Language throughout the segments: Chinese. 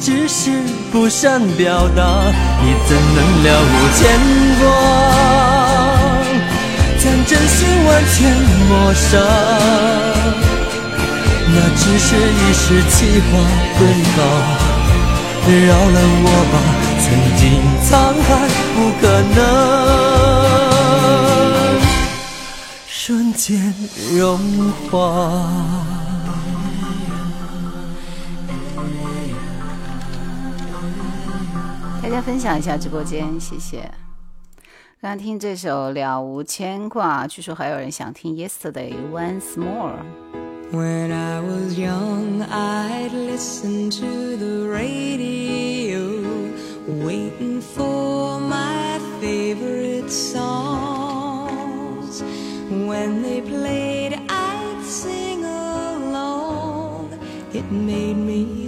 只是不善表达，你怎能了无牵挂，将真心完全抹杀？那只是一时气话奔放，饶了我吧，曾经沧海不可能瞬间融化。大家分享一下直播间，谢谢。刚刚听这首《了无牵挂》，据说还有人想听《Yesterday Once More》。When I was young, I'd listen to the radio, waiting for my favorite songs. When they played, I'd sing along. It made me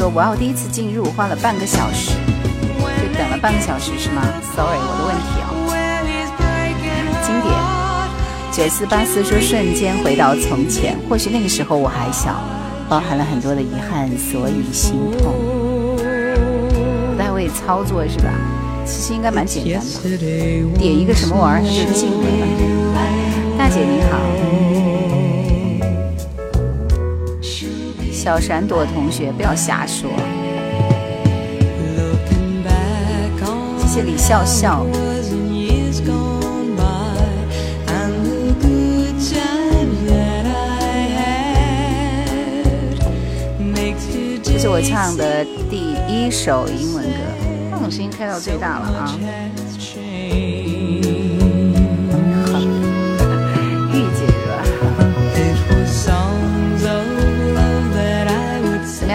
说我第一次进入花了半个小时，就等了半个小时是吗？Sorry，我的问题哦。经典九四八四说瞬间回到从前，或许那个时候我还小，包含了很多的遗憾，所以心痛。不太会操作是吧？其实应该蛮简单的，点一个什么玩意儿就进了。大姐你好。小闪躲同学，不要瞎说。谢谢李笑笑。这是我唱的第一首英文歌，放我声音开到最大了啊。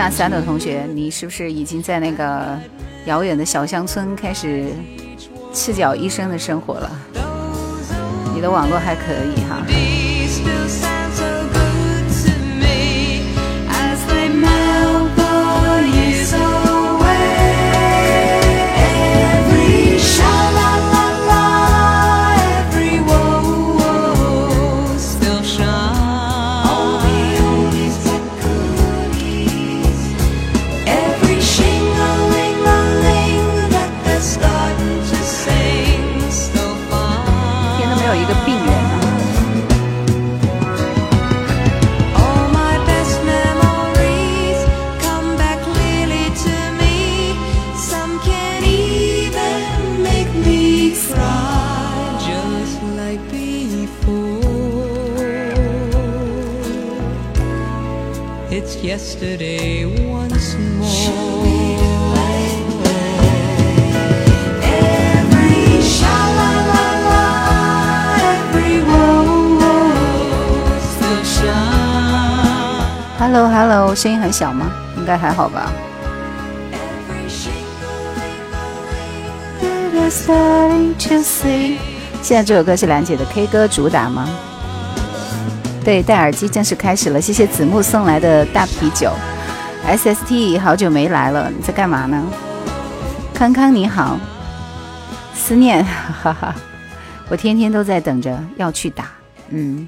三的同学，你是不是已经在那个遥远的小乡村开始赤脚医生的生活了？你的网络还可以哈。Yesterday once more. Hello Hello，声音很小吗？应该还好吧。现在这首歌是兰姐的 K 歌主打吗？对，戴耳机正式开始了。谢谢子木送来的大啤酒。S S T 好久没来了，你在干嘛呢？康康你好，思念，哈哈，我天天都在等着要去打。嗯，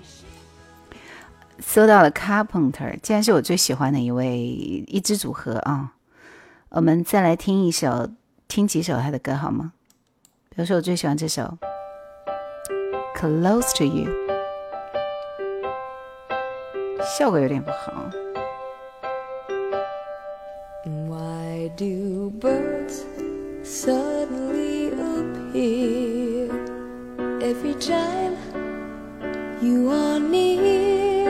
搜到了 Carpenter，竟然是我最喜欢的一位一支组合啊。我们再来听一首，听几首他的歌好吗？比如说我最喜欢这首《Close to You》。效果有点不好。Why do birds suddenly appear every time you are near?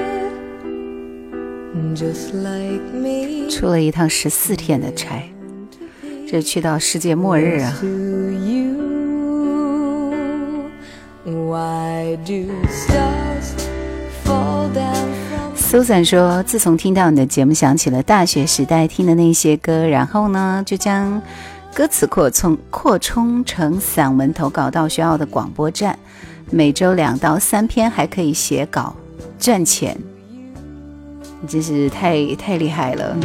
Just like me. 出了一趟十四天的差，这去到世界末日啊！Susan 说：“自从听到你的节目，想起了大学时代听的那些歌，然后呢，就将歌词扩充扩充成散文投稿到学校的广播站，每周两到三篇，还可以写稿赚钱。”你真是太太厉害了！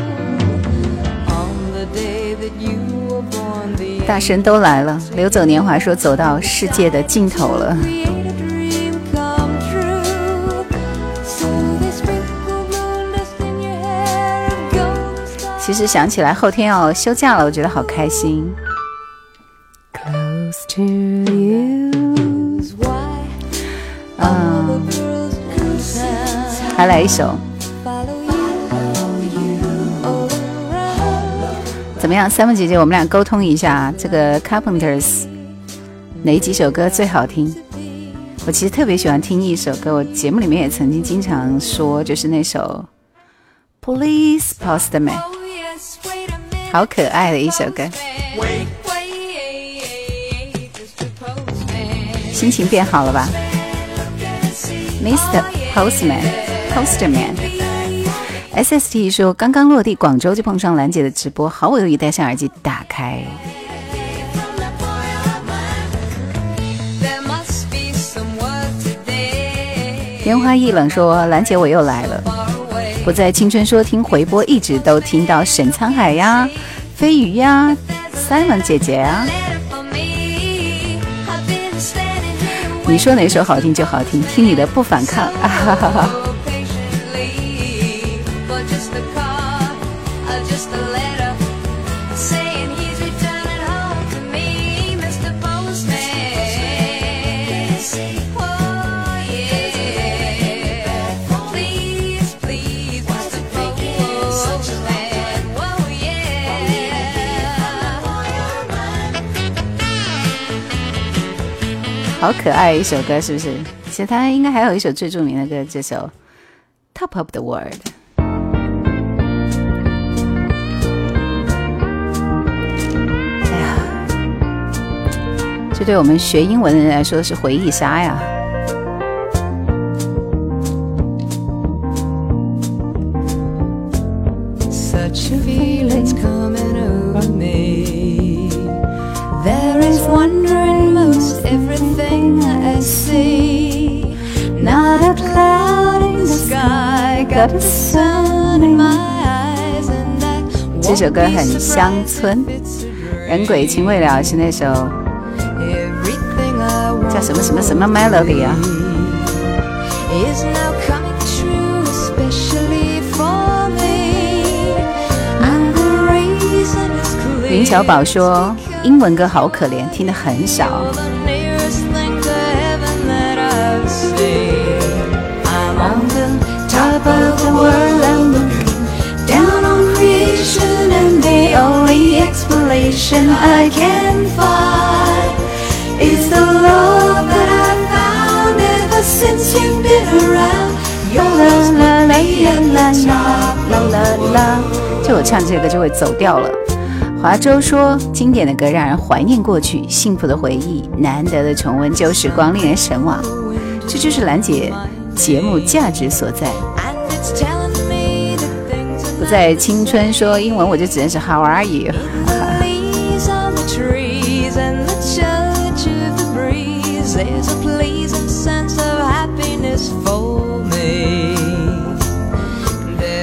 大神都来了。流走年华说走到世界的尽头了。其实想起来后天要休假了，我觉得好开心。Close to you, 嗯，还来一首。怎么样，三木姐姐，我们俩沟通一下，这个 Carpenters 哪几首歌最好听？我其实特别喜欢听一首歌，我节目里面也曾经经常说，就是那首 Police Postman，好可爱的一首歌。心情变好了吧？Mr. Postman，Postman。S S T 说：“刚刚落地广州就碰上兰姐的直播，毫不犹豫戴上耳机打开。”烟花易冷说：“兰姐我又来了，我在青春说听回播，一直都听到沈沧海呀、飞鱼呀、Simon 姐姐啊。你说哪首好听就好听，听你的不反抗啊哈哈哈。”好可爱一首歌，是不是？其实他应该还有一首最著名的歌，这首《Top of the World》。哎呀，这对我们学英文的人来说是回忆杀呀！这首歌很乡村，人鬼情未了是那首叫什么什么什么 melody 啊？林小宝说英文歌好可怜，听的很少。The world and the moon down on creation and the only explanation I can find is the love that I found ever since you've been around. You're the la la la la la la. 就我唱这个就会走调了。华州说：“经典的歌让人怀念过去，幸福的回忆，难得的重温旧时光，令人神往。这就是兰姐节目价值所在。”不在青春说英文，我就只认识 How are you？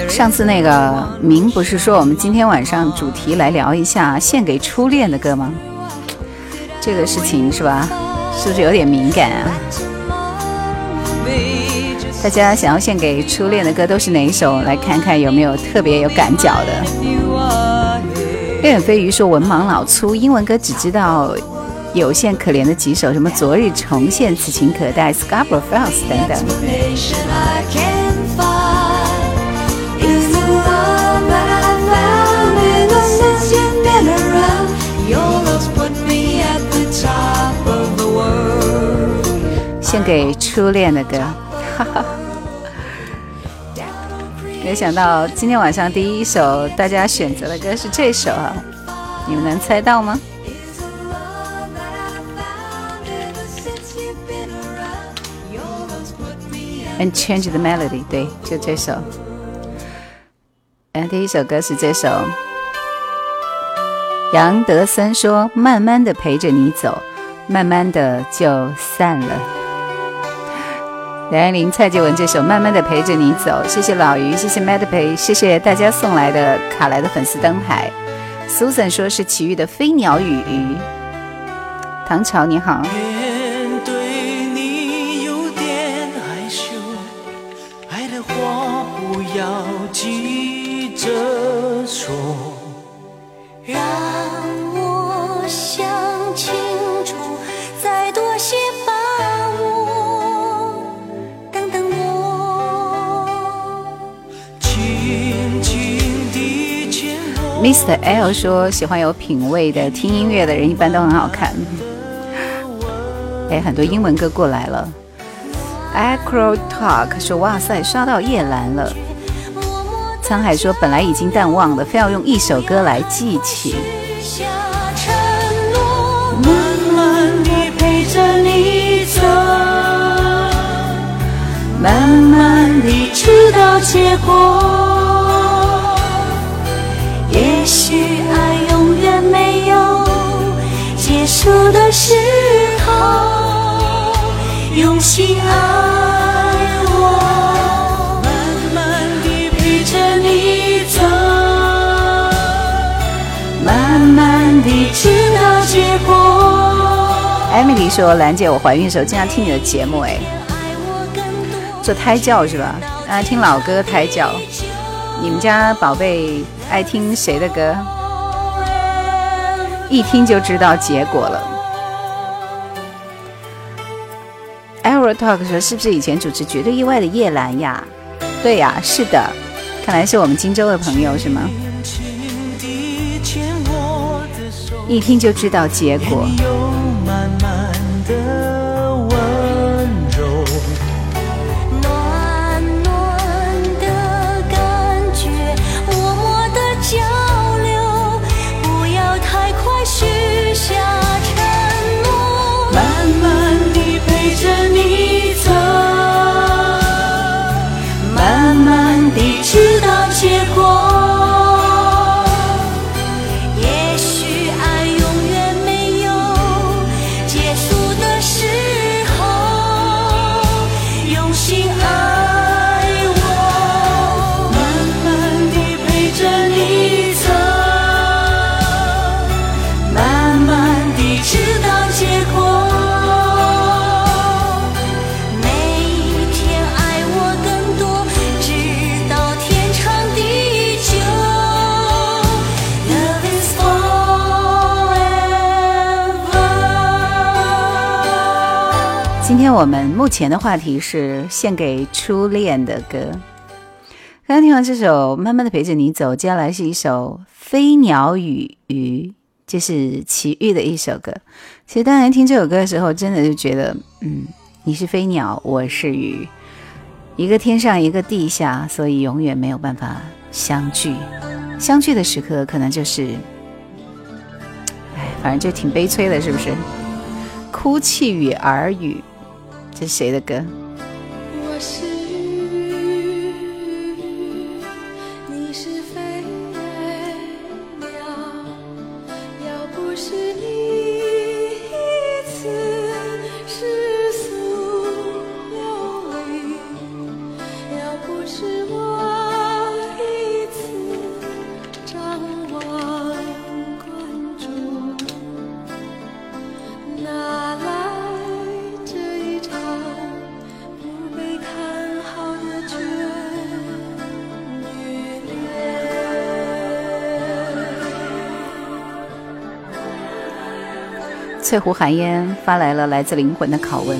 上次那个明不是说我们今天晚上主题来聊一下献给初恋的歌吗？这个事情是吧？是不是有点敏感啊？大家想要献给初恋的歌都是哪一首？来看看有没有特别有感脚的。恋远飞鱼说文盲老粗，英文歌只知道有限可怜的几首，什么昨日重现，此情可待，Scarborough Fails 等等。献给初恋的歌。哈 没想到今天晚上第一首大家选择的歌是这首啊，你们能猜到吗？And change the melody，对，就这首。嗯，第一首歌是这首。杨德森说：“慢慢的陪着你走，慢慢的就散了。”梁爱玲、蔡继文这首《慢慢的陪着你走》，谢谢老于，谢谢 Mad 陪，谢谢大家送来的卡莱的粉丝灯牌。Susan 说是奇遇的飞鸟与鱼。唐朝你好。Mr. L 说：“喜欢有品味的听音乐的人，一般都很好看。”哎，很多英文歌过来了。Acro Talk 说：“哇塞，刷到叶兰了。”沧海说：“本来已经淡忘了，非要用一首歌来记起。”慢慢地陪着你走，慢慢地直到结果。没有结束的时候，用心爱我，慢慢地陪着你走，慢慢地直到结果。艾米丽说：“兰姐，我怀孕的时候经常听你的节目，哎，做胎教是吧？啊，听老歌胎教。你们家宝贝。”爱听谁的歌？一听就知道结果了。Aero Talk 说：“是不是以前主持《绝对意外》的叶兰呀？”对呀，是的。看来是我们荆州的朋友是吗？一听就知道结果。我们目前的话题是献给初恋的歌。刚刚听完这首《慢慢的陪着你走》，接下来是一首《飞鸟与鱼》，这是齐豫的一首歌。其实当年听这首歌的时候，真的就觉得，嗯，你是飞鸟，我是鱼，一个天上，一个地下，所以永远没有办法相聚。相聚的时刻，可能就是，哎，反正就挺悲催的，是不是？哭泣与耳语。这是谁的歌？翠湖寒烟发来了来自灵魂的拷问，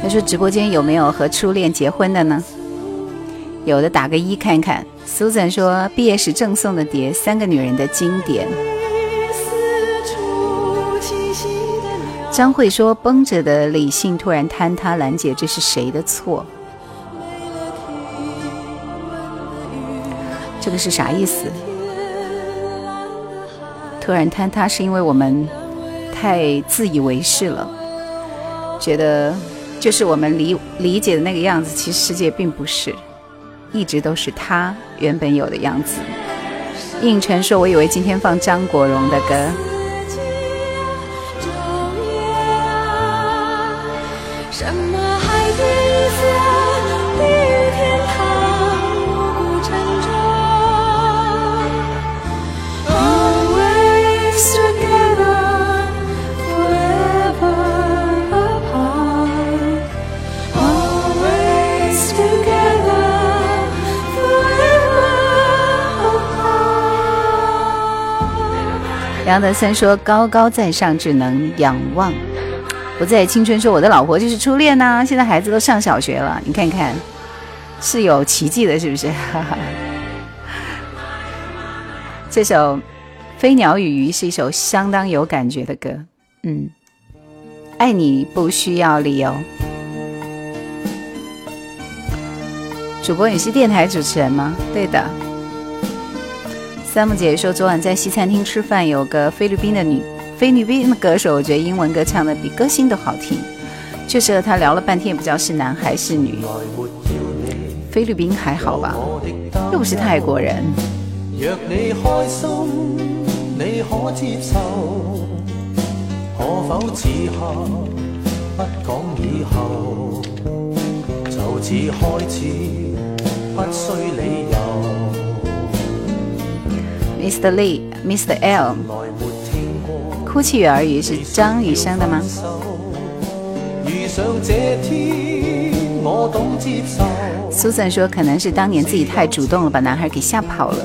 他说：“直播间有没有和初恋结婚的呢？有的打个一看看。” Susan 说：“毕业时赠送的碟，三个女人的经典。”张慧说：“绷着的理性突然坍塌，兰姐，这是谁的错？”这个是啥意思？突然坍塌是因为我们太自以为是了，觉得就是我们理理解的那个样子，其实世界并不是，一直都是他原本有的样子。应晨说：“我以为今天放张国荣的歌。”杨德森说：“高高在上，只能仰望。”不在青春说：“我的老婆就是初恋呐，现在孩子都上小学了，你看看，是有奇迹的，是不是？” 这首《飞鸟与鱼》是一首相当有感觉的歌。嗯，爱你不需要理由。主播，你是电台主持人吗？对的。三木姐说，昨晚在西餐厅吃饭，有个菲律宾的女菲律宾的歌手，我觉得英文歌唱的比歌星都好听。就是和他聊了半天，也不知道是男还是女。菲律宾还好吧，又不是泰国人。若你开心，你可接受？可否此刻不讲以后？就此开始，不需理由。Mr. Lee，Mr. L，哭泣与儿语是张雨生的吗？苏珊说可能是当年自己太主动了，把男孩给吓跑了。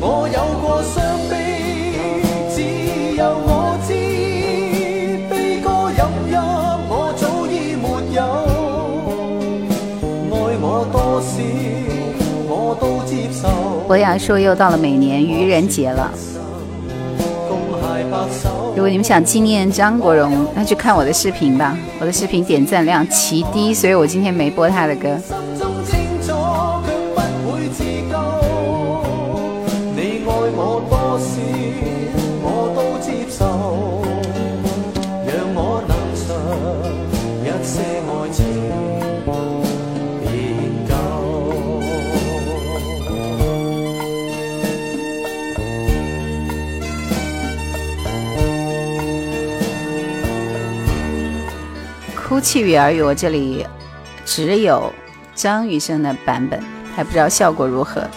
我有过博雅说又到了每年愚人节了。如果你们想纪念张国荣，那去看我的视频吧。我的视频点赞量奇低，所以我今天没播他的歌。哭泣与儿语，我这里只有张雨生的版本，还不知道效果如何。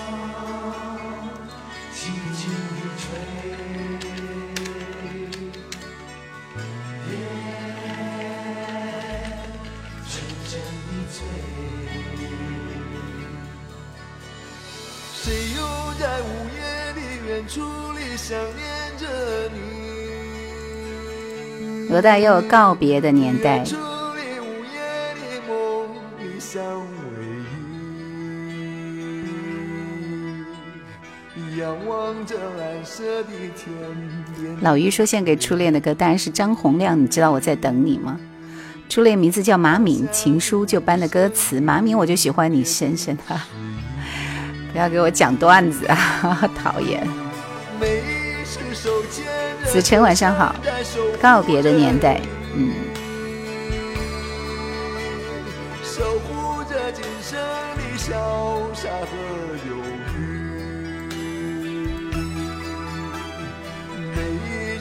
罗大佑告别的年代。老于说献给初恋的歌当然是张洪亮，你知道我在等你吗？初恋名字叫马敏，情书就搬的歌词，马敏我就喜欢你深深的，不要给我讲段子啊，讨厌。子晨晚上好，告别的年代，嗯。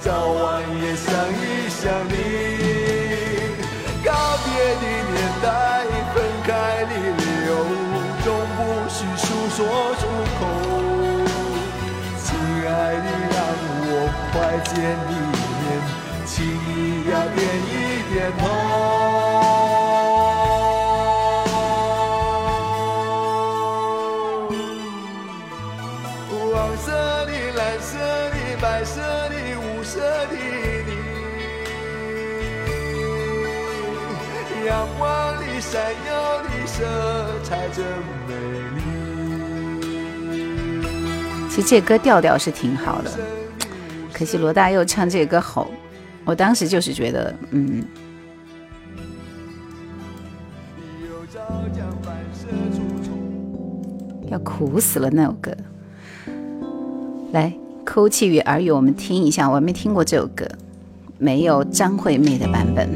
早晚也想一想你。告别的年代，分开的理由，终不需诉说出口。亲爱的，让我快见你一面，请你要点一点头。阳光里闪耀的色彩真美丽。其实这歌调调是挺好的，可惜罗大佑唱这歌吼，我当时就是觉得，嗯。要苦死了那首歌，来，哭泣与耳语，我们听一下。我还没听过这首歌，没有张惠妹的版本，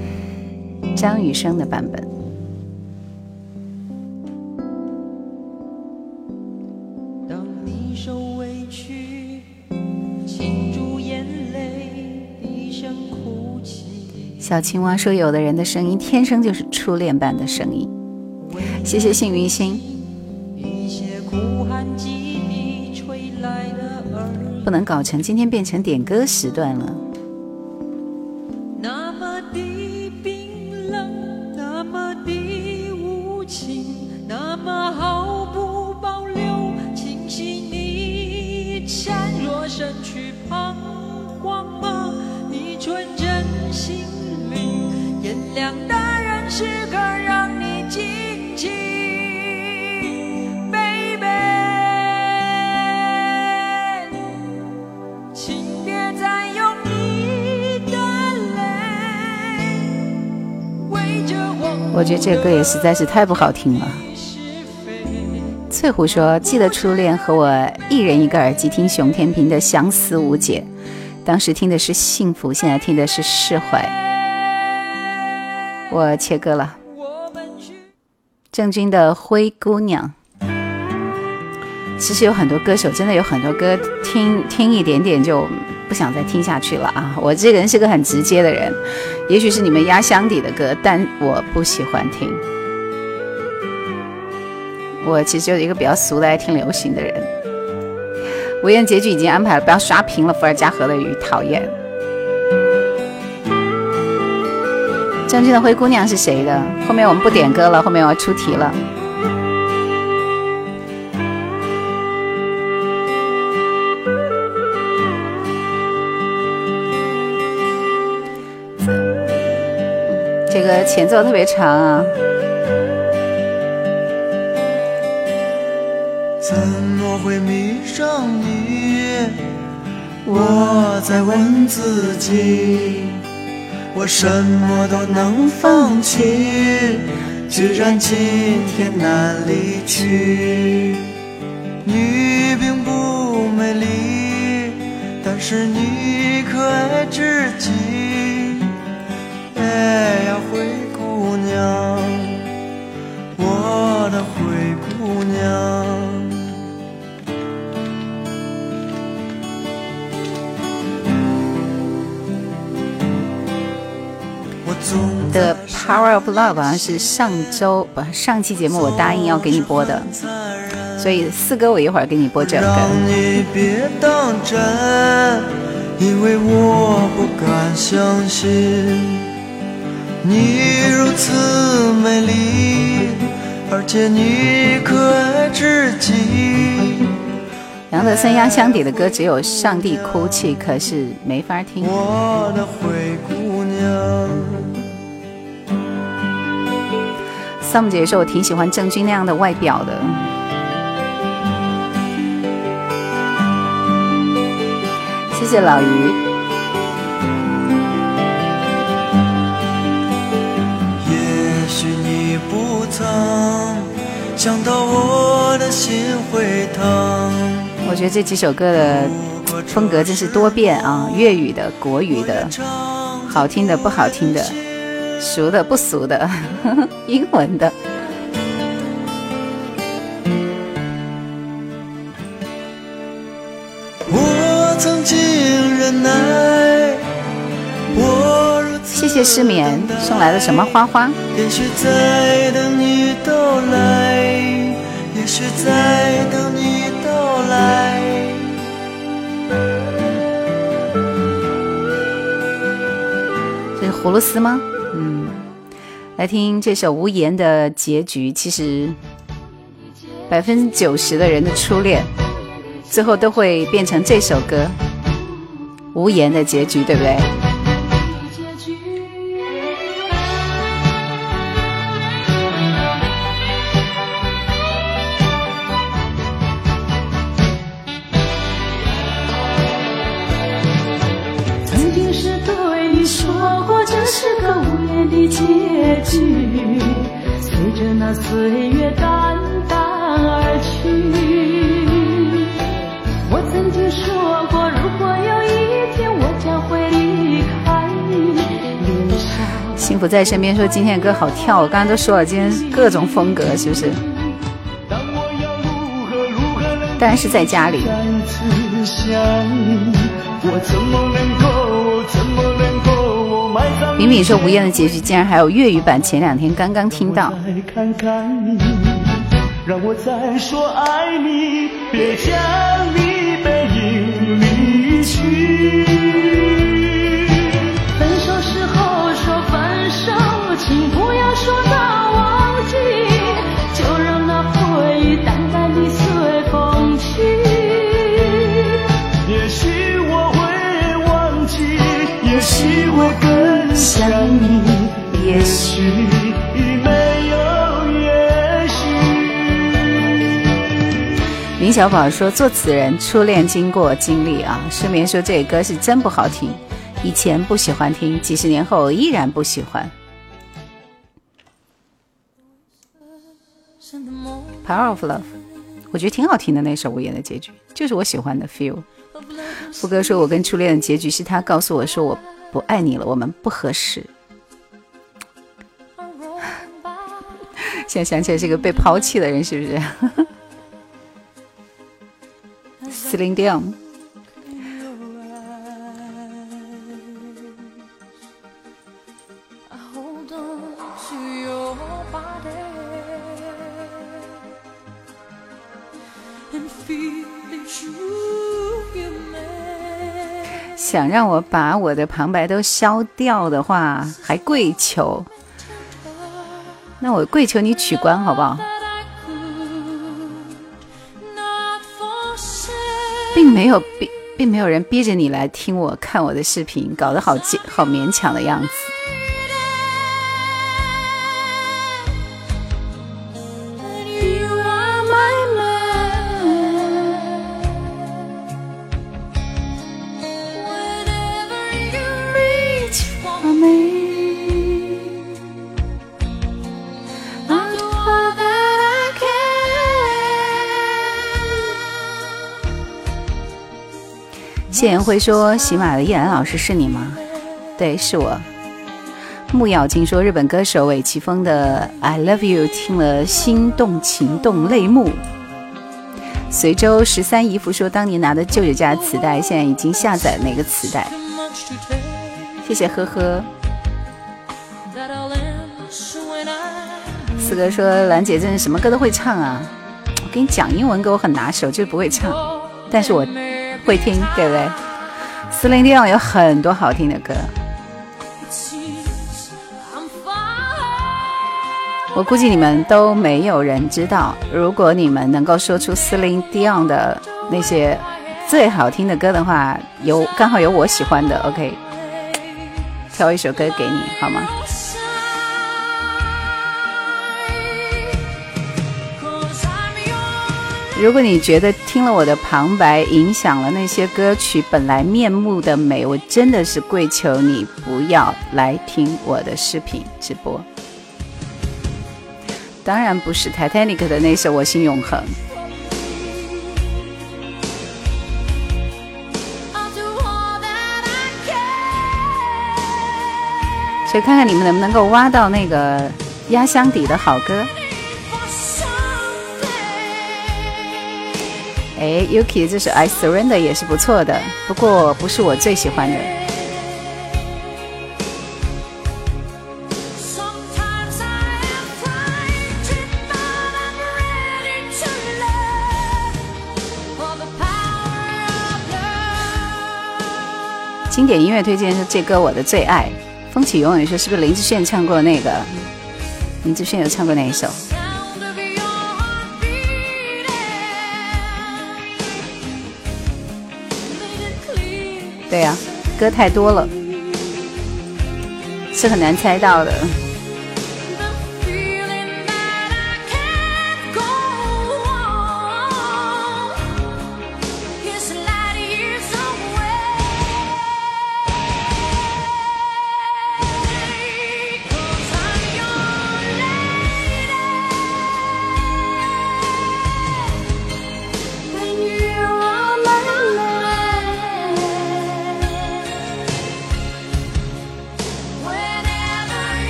张雨生的版本。当你受委屈，倾注眼泪，低声哭泣。小青蛙说：“有的人的声音天生就是初恋般的声音。”谢谢幸运星。不能搞成今天变成点歌时段了。我觉得这歌也实在是太不好听了。翠湖说：“记得初恋和我一人一个耳机听熊天平的《相思无解》，当时听的是幸福，现在听的是释怀。”我切歌了。郑钧的《灰姑娘》，其实有很多歌手，真的有很多歌听听一点点就。不想再听下去了啊！我这个人是个很直接的人，也许是你们压箱底的歌，但我不喜欢听。我其实就是一个比较俗的，爱听流行的人。无言结局已经安排了，不要刷屏了。伏尔加河的鱼，讨厌。将军的灰姑娘是谁的？后面我们不点歌了，后面我要出题了。这个前奏特别长啊！怎么会迷上你？我在问自己，我什么都能放弃，居然今天难离去。你并不美丽，但是你可爱至极。哎的 Power of Love 好像是上周不上期节目我答应要给你播的，所以四哥我一会儿给你播这个。你别当真，因为我不敢相信。你如此美丽，而且你可爱至极。杨德森压箱底的歌只有《上帝哭泣》，可是没法听。我的灰姑娘。Sam 姐说：“我挺喜欢郑钧那样的外表的。”谢谢老于。想到我的心会疼。我觉得这几首歌的风格真是多变啊，粤语的、国语的，好听的、不好听的，熟的、不俗的，英文的。谢谢失眠送来的什么花花？也许在等你到来，也许在等你到来。这是葫芦丝吗？嗯，来听这首《无言》的结局。其实，百分之九十的人的初恋，最后都会变成这首歌《无言》的结局，对不对？在身边说今天的歌好跳，我刚刚都说了，今天各种风格是不是？当然是在家里。敏敏说：“无言的结局竟然还有粤语版，前两天刚刚听到。”想你，也许没有也许。林小宝说：“作词人初恋经过经历啊。”失眠说：“这个歌是真不好听，以前不喜欢听，几十年后依然不喜欢。” Power of Love，我觉得挺好听的那首《无言的结局》，就是我喜欢的 Feel。副歌说：“我跟初恋的结局是他告诉我说我。”不爱你了，我们不合适。现在想起来是个被抛弃的人，是不是？Celine Dion。想让我把我的旁白都消掉的话，还跪求，那我跪求你取关好不好？并没有逼，并没有人逼着你来听我看我的视频，搞得好好勉强的样子。谢言辉说：“喜马的叶兰老师是你吗？”“对，是我。”木咬金说：“日本歌手尾崎峰的《I Love You》听了心动情动泪目。”随州十三姨夫说：“当年拿的舅舅家磁带，现在已经下载那个磁带。”谢谢呵呵。四哥说：“兰姐真是什么歌都会唱啊！我跟你讲，英文歌我很拿手，就是不会唱，但是我。”会听对不对？四零地方有很多好听的歌，我估计你们都没有人知道。如果你们能够说出四零 Dion 的那些最好听的歌的话，有刚好有我喜欢的，OK，挑一首歌给你好吗？如果你觉得听了我的旁白影响了那些歌曲本来面目的美，我真的是跪求你不要来听我的视频直播。当然不是 Titanic 的那首《我心永恒》，所以看看你们能不能够挖到那个压箱底的好歌。哎，Yuki 这首《I Surrender》也是不错的，不过不是我最喜欢的。经典音乐推荐是这歌我的最爱，《风起永远说是不是林志炫唱过那个？林志炫有唱过哪一首？对呀，歌太多了，是很难猜到的。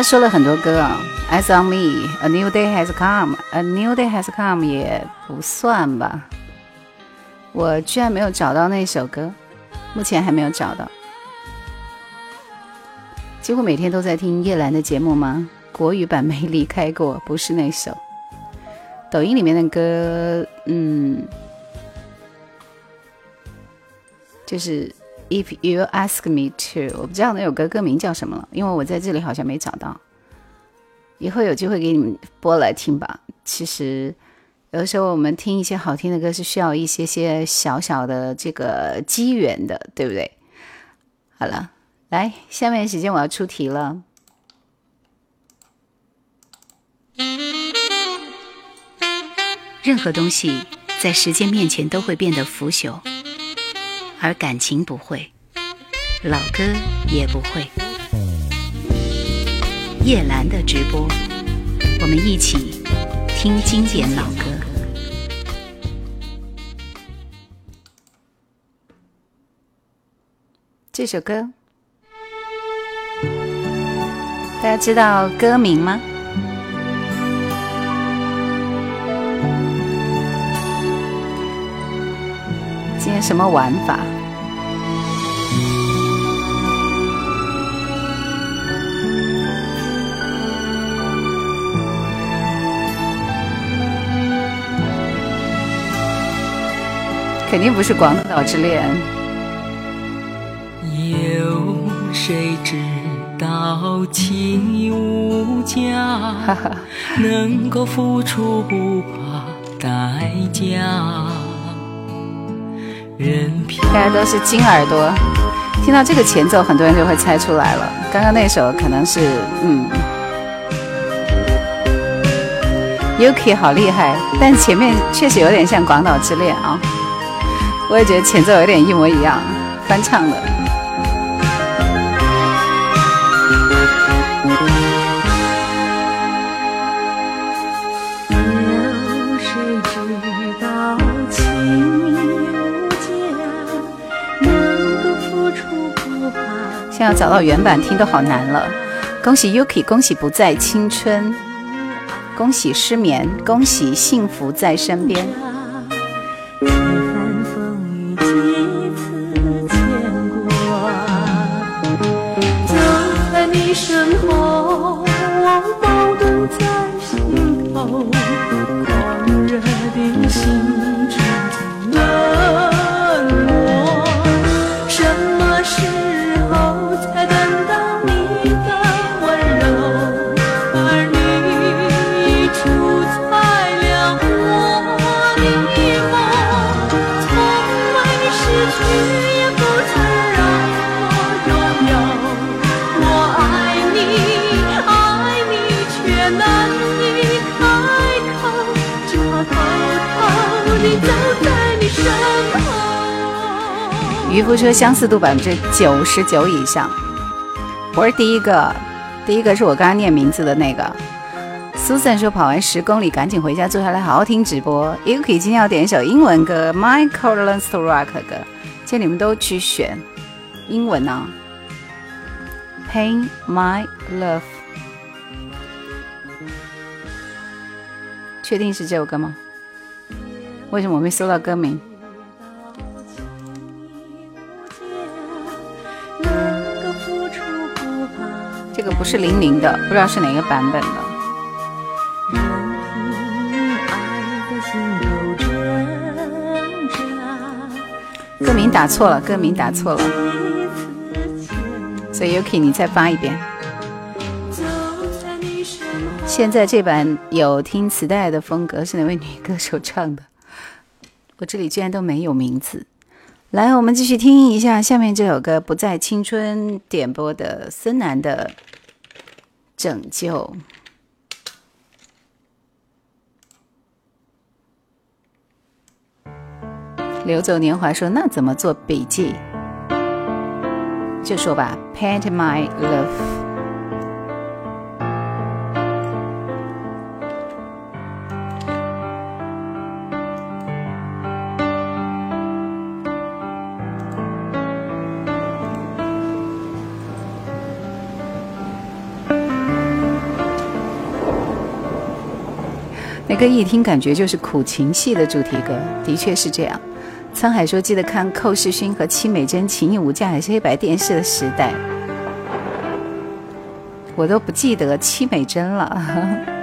大家说了很多歌啊，As on me，A new day has come，A new day has come 也不算吧。我居然没有找到那首歌，目前还没有找到。几乎每天都在听叶兰的节目吗？国语版没离开过，不是那首。抖音里面的歌，嗯，就是。If you ask me to，我不知道那首歌歌名叫什么了，因为我在这里好像没找到。以后有机会给你们播来听吧。其实有的时候我们听一些好听的歌是需要一些些小小的这个机缘的，对不对？好了，来，下面时间我要出题了。任何东西在时间面前都会变得腐朽。而感情不会，老歌也不会。叶兰的直播，我们一起听经典老歌。这首歌，大家知道歌名吗？什么玩法？肯定不是《广岛之恋》。有谁知道情无价，能够付出不怕代价？大家都是金耳朵，听到这个前奏，很多人就会猜出来了。刚刚那首可能是，嗯，Yuki 好厉害，但前面确实有点像《广岛之恋》啊，我也觉得前奏有点一模一样，翻唱的。现在找到原版听都好难了，恭喜 Yuki，恭喜不再青春，恭喜失眠，恭喜幸福在身边。相似度百分之九十九以上，我是第一个，第一个是我刚刚念名字的那个。Susan 说跑完十公里赶紧回家坐下来好好听直播。Yuki 今天要点一首英文歌，Michael Learns to Rock 歌，请你们都去选英文呢。Pain My Love，确定是这首歌吗？为什么我没搜到歌名？不是零零的，不知道是哪个版本的。歌名打错了，歌名打错了。所以 Yuki，你再发一遍。现在这版有听磁带的风格，是哪位女歌手唱的？我这里居然都没有名字。来，我们继续听一下下面这首歌，《不再青春》点播的孙楠的。拯救。流走年华说：“那怎么做笔记？就说吧，Paint my love。”歌一听感觉就是苦情戏的主题歌，的确是这样。沧海说记得看寇世勋和戚美珍情义无价还是黑白电视的时代，我都不记得戚美珍了。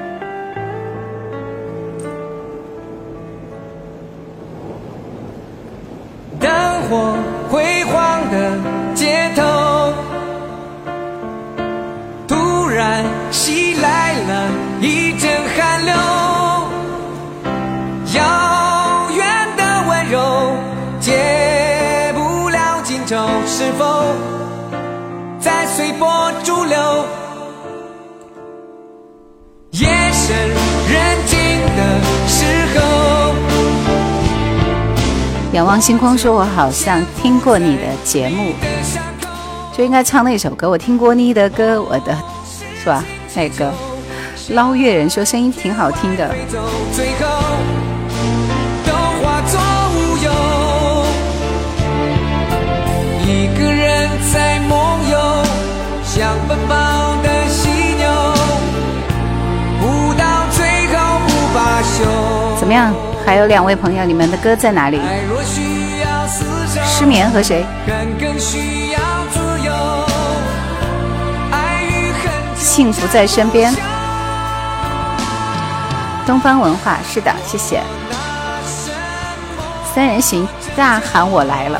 仰望星空说：“我好像听过你的节目，就应该唱那首歌。我听过你的歌，我的是吧？那个捞月人说声音挺好听的。都化作乌有。一个人在梦游，像奔跑的犀牛，不到最后不罢休。怎么样？还有两位朋友，你们的歌在哪里？失眠和谁？幸福在身边。东方文化是的，谢谢。三人行，大喊我来了。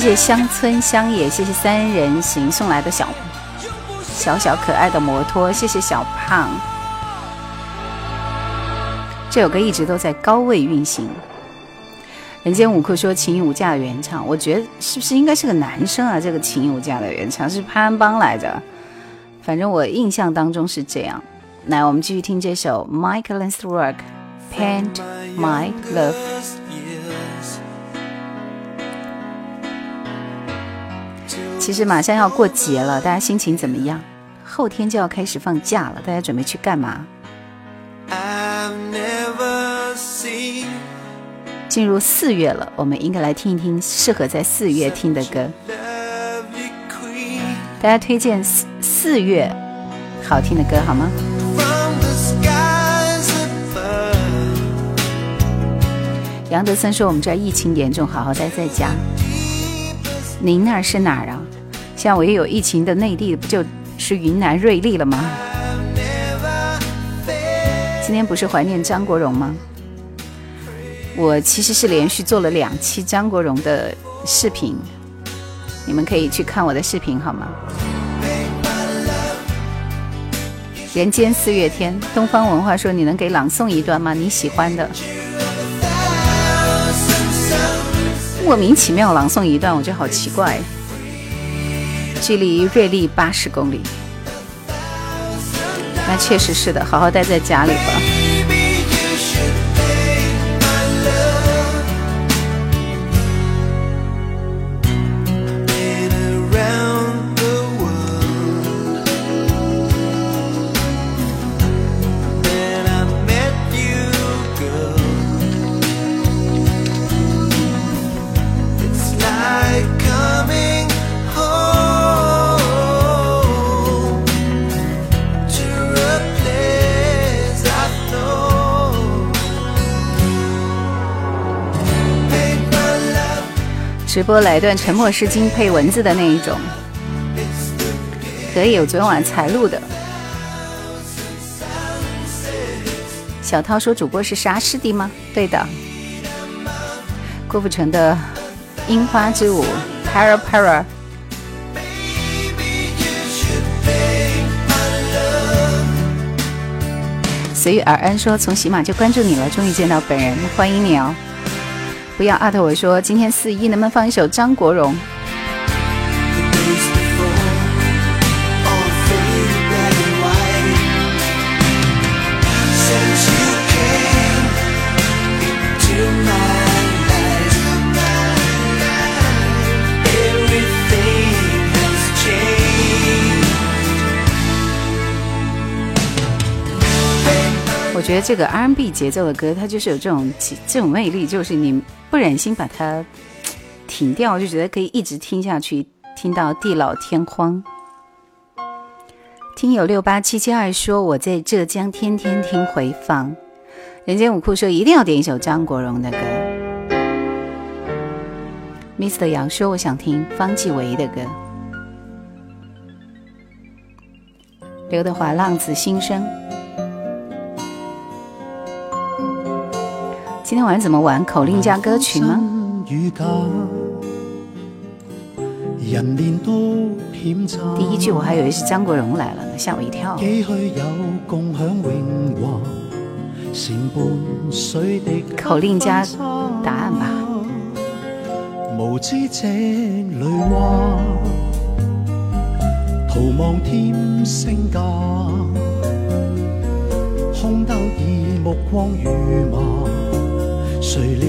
谢谢乡村乡野，谢谢三人行送来的小小小可爱的摩托，谢谢小胖。这首歌一直都在高位运行。人间五库说情义无价的原唱，我觉得是不是应该是个男生啊？这个情义无价的原唱是潘安邦来着，反正我印象当中是这样。来，我们继续听这首 Michael and Work Paint My Love。其实马上要过节了，大家心情怎么样？后天就要开始放假了，大家准备去干嘛进入四月了，我们应该来听一听适合在四月听的歌。大家推荐四四月好听的歌好吗.杨德森说我们这儿疫情严重，好好待在家。您那儿是哪儿啊？像我也有疫情的内地，不就是云南瑞丽了吗？今天不是怀念张国荣吗？我其实是连续做了两期张国荣的视频，你们可以去看我的视频好吗？人间四月天，东方文化说你能给朗诵一段吗？你喜欢的。莫名其妙朗诵一段，我觉得好奇怪。距离瑞丽八十公里，那确实是的，好好待在家里吧。直播来段沉默是金配文字的那一种，可以，我昨天晚上才录的。小涛说主播是沙师弟吗？对的。郭富城的《樱花之舞》，Para Para。随遇而安说从喜马就关注你了，终于见到本人，欢迎你哦！不要艾特我说今天四一能不能放一首张国荣？觉得这个 R&B 节奏的歌，它就是有这种这种魅力，就是你不忍心把它停掉，就觉得可以一直听下去，听到地老天荒。听友六八七七二说，我在浙江天天听回放。人间五库说一定要点一首张国荣的歌。Mr 杨说，我想听方季韦的歌。刘德华《浪子心声》。今天晚上怎么玩口令加歌曲吗？第一句我还以为是张国荣来了呢，吓我一跳。口令加答案吧。无知这里话，徒望添星价，空兜以目光如麻。谁料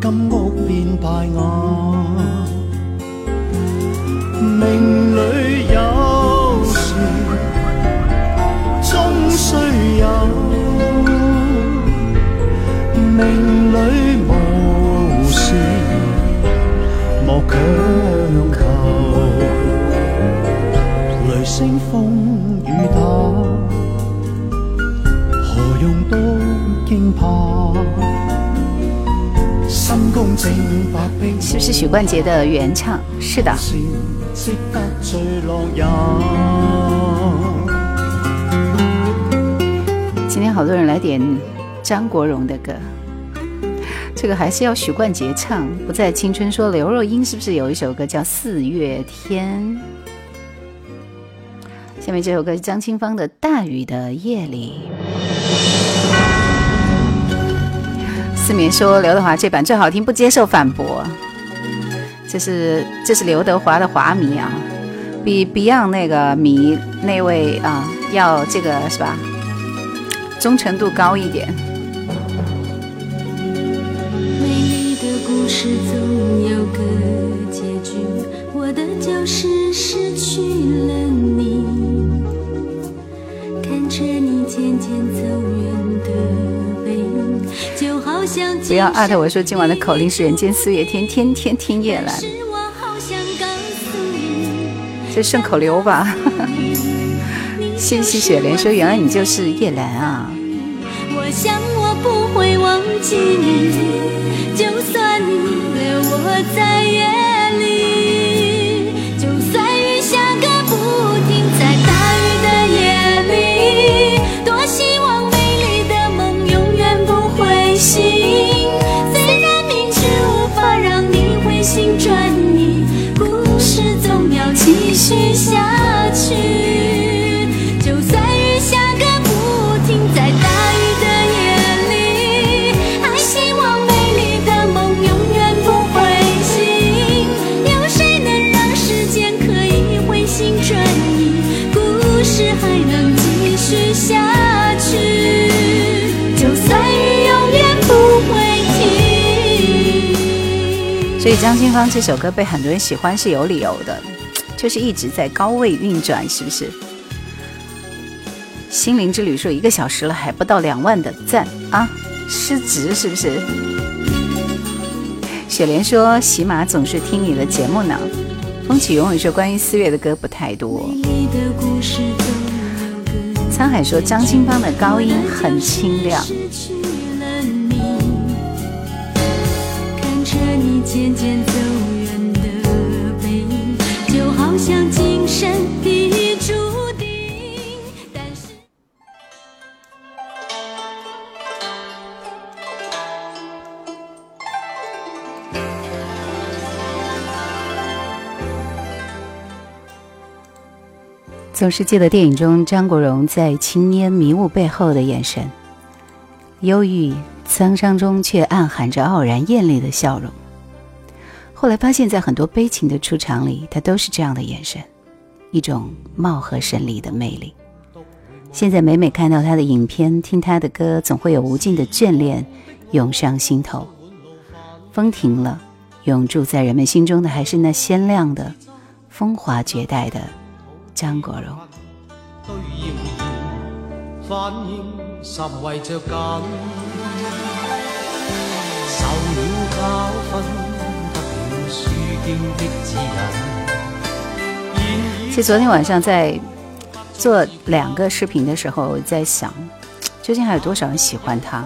金屋变败瓦，命里有时终须有，命里无时莫强求。雷声风雨打，何用多惊怕？是不是许冠杰的原唱？是的。今天好多人来点张国荣的歌，这个还是要许冠杰唱。不在青春说刘若英是不是有一首歌叫《四月天》？下面这首歌是张清芳的《大雨的夜里》。思眠说刘德华这版最好听，不接受反驳。这是这是刘德华的华迷啊，比 Beyond 那个迷那位啊要这个是吧？忠诚度高一点。美丽的故事总有个结局，我的就是失去了你，看着你渐渐走远。不要艾特我说今晚的口令是人间四月天，天天听叶兰，这顺口溜吧。谢谢雪莲说原来你就是叶兰啊。我想我不会忘记你，就算你留我在夜续下去，就算雨下个不停，在大雨的夜里，还希望美丽的梦永远不会醒。有谁能让时间可以回心转意，故事还能继续下去？就算雨永远不会停。所以张清芳这首歌被很多人喜欢是有理由的。就是一直在高位运转，是不是？心灵之旅说一个小时了还不到两万的赞啊，失职是不是？雪莲说喜马总是听你的节目呢。风起永远说关于四月的歌不太多。沧海说张清芳的高音很清亮。看着你渐渐像今生的注定。但是总是记得电影中张国荣在青烟迷雾背后的眼神，忧郁沧桑中却暗含着傲然艳丽的笑容。后来发现，在很多悲情的出场里，他都是这样的眼神，一种貌合神离的魅力。现在每每看到他的影片，听他的歌，总会有无尽的眷恋涌上心头。风停了，永驻在人们心中的还是那鲜亮的、风华绝代的张国荣。反应甚为着紧，受了教训，其实昨天晚上在做两个视频的时候，我在想，究竟还有多少人喜欢他？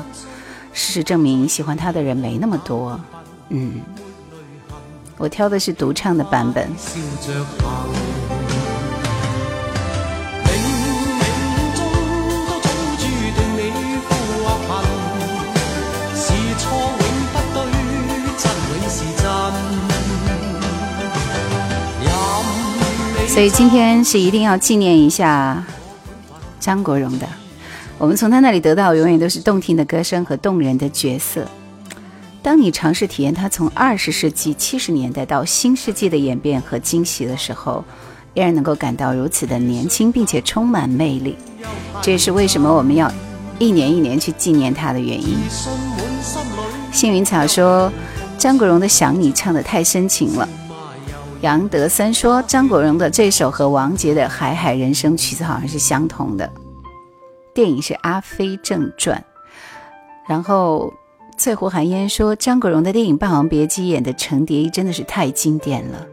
事实证明，喜欢他的人没那么多。嗯，我挑的是独唱的版本。所以今天是一定要纪念一下张国荣的。我们从他那里得到永远都是动听的歌声和动人的角色。当你尝试体验他从二十世纪七十年代到新世纪的演变和惊喜的时候，依然能够感到如此的年轻，并且充满魅力。这也是为什么我们要一年一年去纪念他的原因。幸运草说：“张国荣的《想你》唱得太深情了。”杨德森说：“张国荣的这首和王杰的《海海人生》曲子好像是相同的。电影是《阿飞正传》。”然后翠湖寒烟说：“张国荣的电影《霸王别姬》演的程蝶衣真的是太经典了。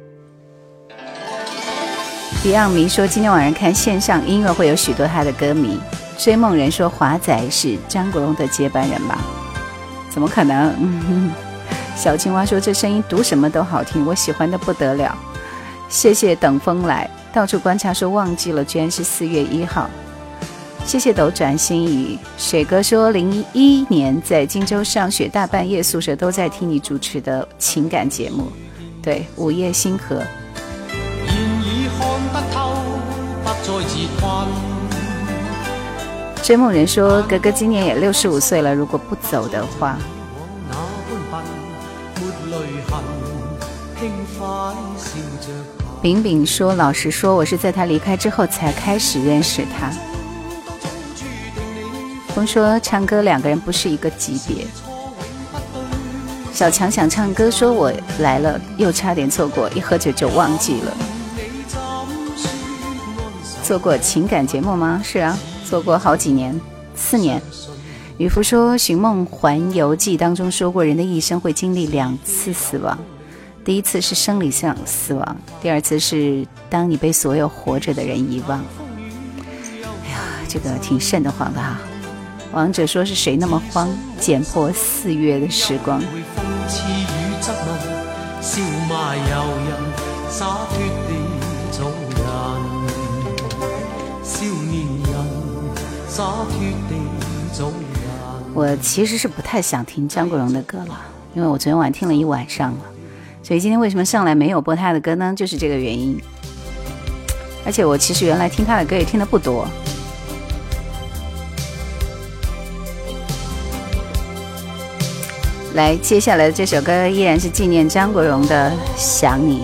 ”Beyond 迷说：“今天晚上看线上音乐会有许多他的歌迷。”追梦人说：“华仔是张国荣的接班人吧？怎么可能？”小青蛙说：“这声音读什么都好听，我喜欢的不得了。”谢谢等风来，到处观察说忘记了，居然是四月一号。谢谢斗转星移，水哥说零一年在荆州上学，大半夜宿舍都在听你主持的情感节目，对，午夜星河。追梦人说哥哥今年也六十五岁了，如果不走的话。饼饼说：“老实说，我是在他离开之后才开始认识他。”风说：“唱歌两个人不是一个级别。”小强想唱歌，说我来了，又差点错过，一喝酒就忘记了。做过情感节目吗？是啊，做过好几年，四年。渔夫说：“寻梦环游记》当中说过，人的一生会经历两次死亡。”第一次是生理上死亡，第二次是当你被所有活着的人遗忘。哎呀，这个挺瘆得慌的哈！王者说是谁那么慌，剪破四月的时光。我其实是不太想听张国荣的歌了，因为我昨天晚上听了一晚上了。所以今天为什么上来没有播他的歌呢？就是这个原因。而且我其实原来听他的歌也听的不多。来，接下来的这首歌依然是纪念张国荣的《想你》。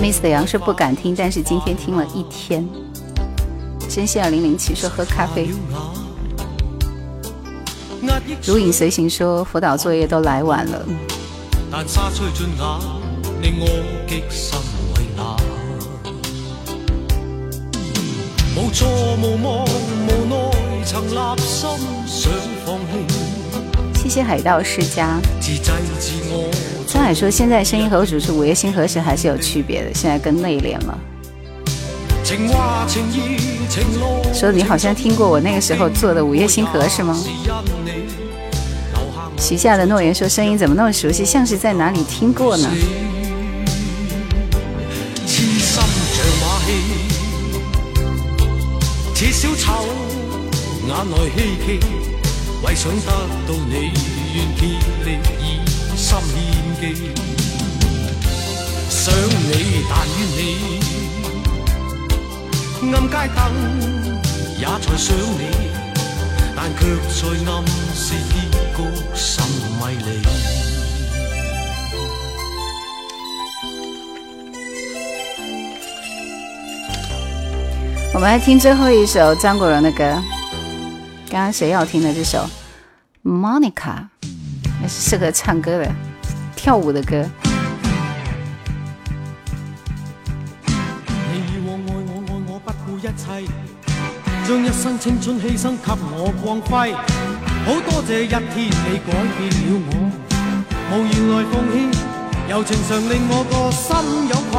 Miss 杨是不敢听，但是今天听了一天。真心二零零七说喝咖啡。如影随形说辅导作业都来晚了。一些海盗世家。张海说：“现在声音和主持午夜星河时还是有区别的，现在更内敛了。”说你好像听过我那个时候做的午夜星河是吗？许下的诺言说：“声音怎么那么熟悉，像是在哪里听过呢？”似小丑，眼内希冀。为想得到你，愿竭力以心献技。想你，但愿你，暗街灯也在想你，但却在暗示结局甚迷离。我们来听最后一首张国荣的歌。刚刚谁要听的这首《Monica》？那是适合唱歌的、跳舞的歌。你以往爱我爱我不顾一切，将一生青春牺牲给我光辉。好多谢一天你改变了我，无言来奉献，柔情常令我个心有愧。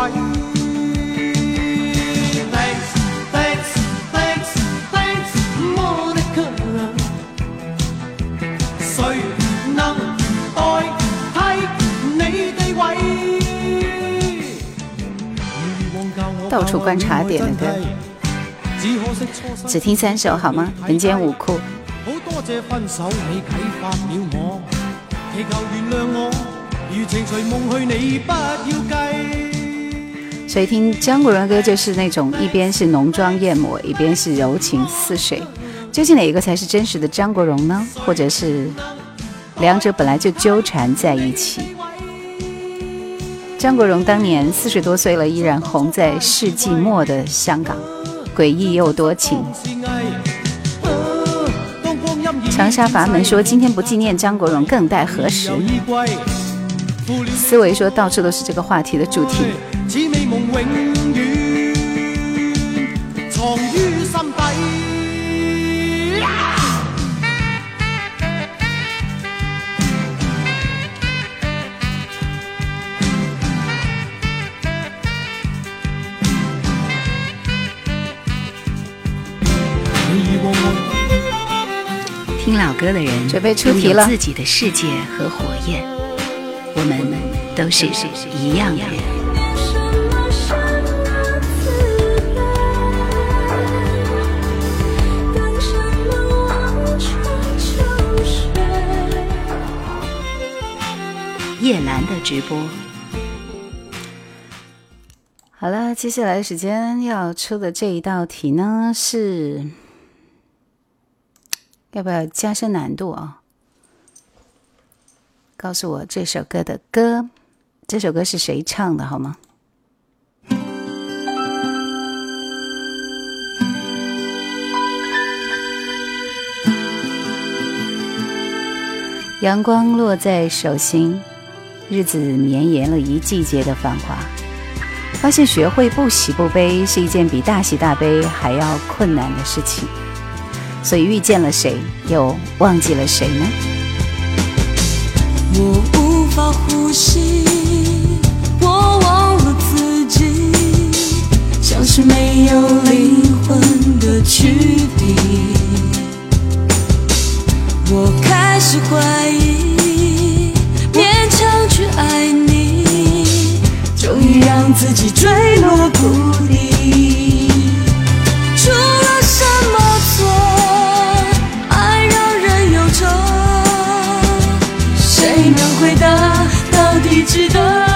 到处观察点的歌，只听三首好吗？人间五库。所以听张国荣歌就是那种一边是浓妆艳抹，一边是柔情似水。究竟哪一个才是真实的张国荣呢？或者是两者本来就纠缠在一起？张国荣当年四十多岁了，依然红在世纪末的香港，诡异又多情。长沙阀门说：“今天不纪念张国荣，更待何时？”思维说：“到处都是这个话题的主题。”老歌的人准备出题了，自己的世界和火焰，我们都是一样的人。叶兰的直播，好了，接下来时间要出的这一道题呢是。要不要加深难度啊？告诉我这首歌的歌，这首歌是谁唱的，好吗？阳光落在手心，日子绵延了一季节的繁华，发现学会不喜不悲是一件比大喜大悲还要困难的事情。所以遇见了谁，又忘记了谁呢？我无法呼吸，我忘了自己，像是没有灵魂的躯体。我开始怀疑，勉强去爱你，终于让自己坠落谷底。回答到底值得？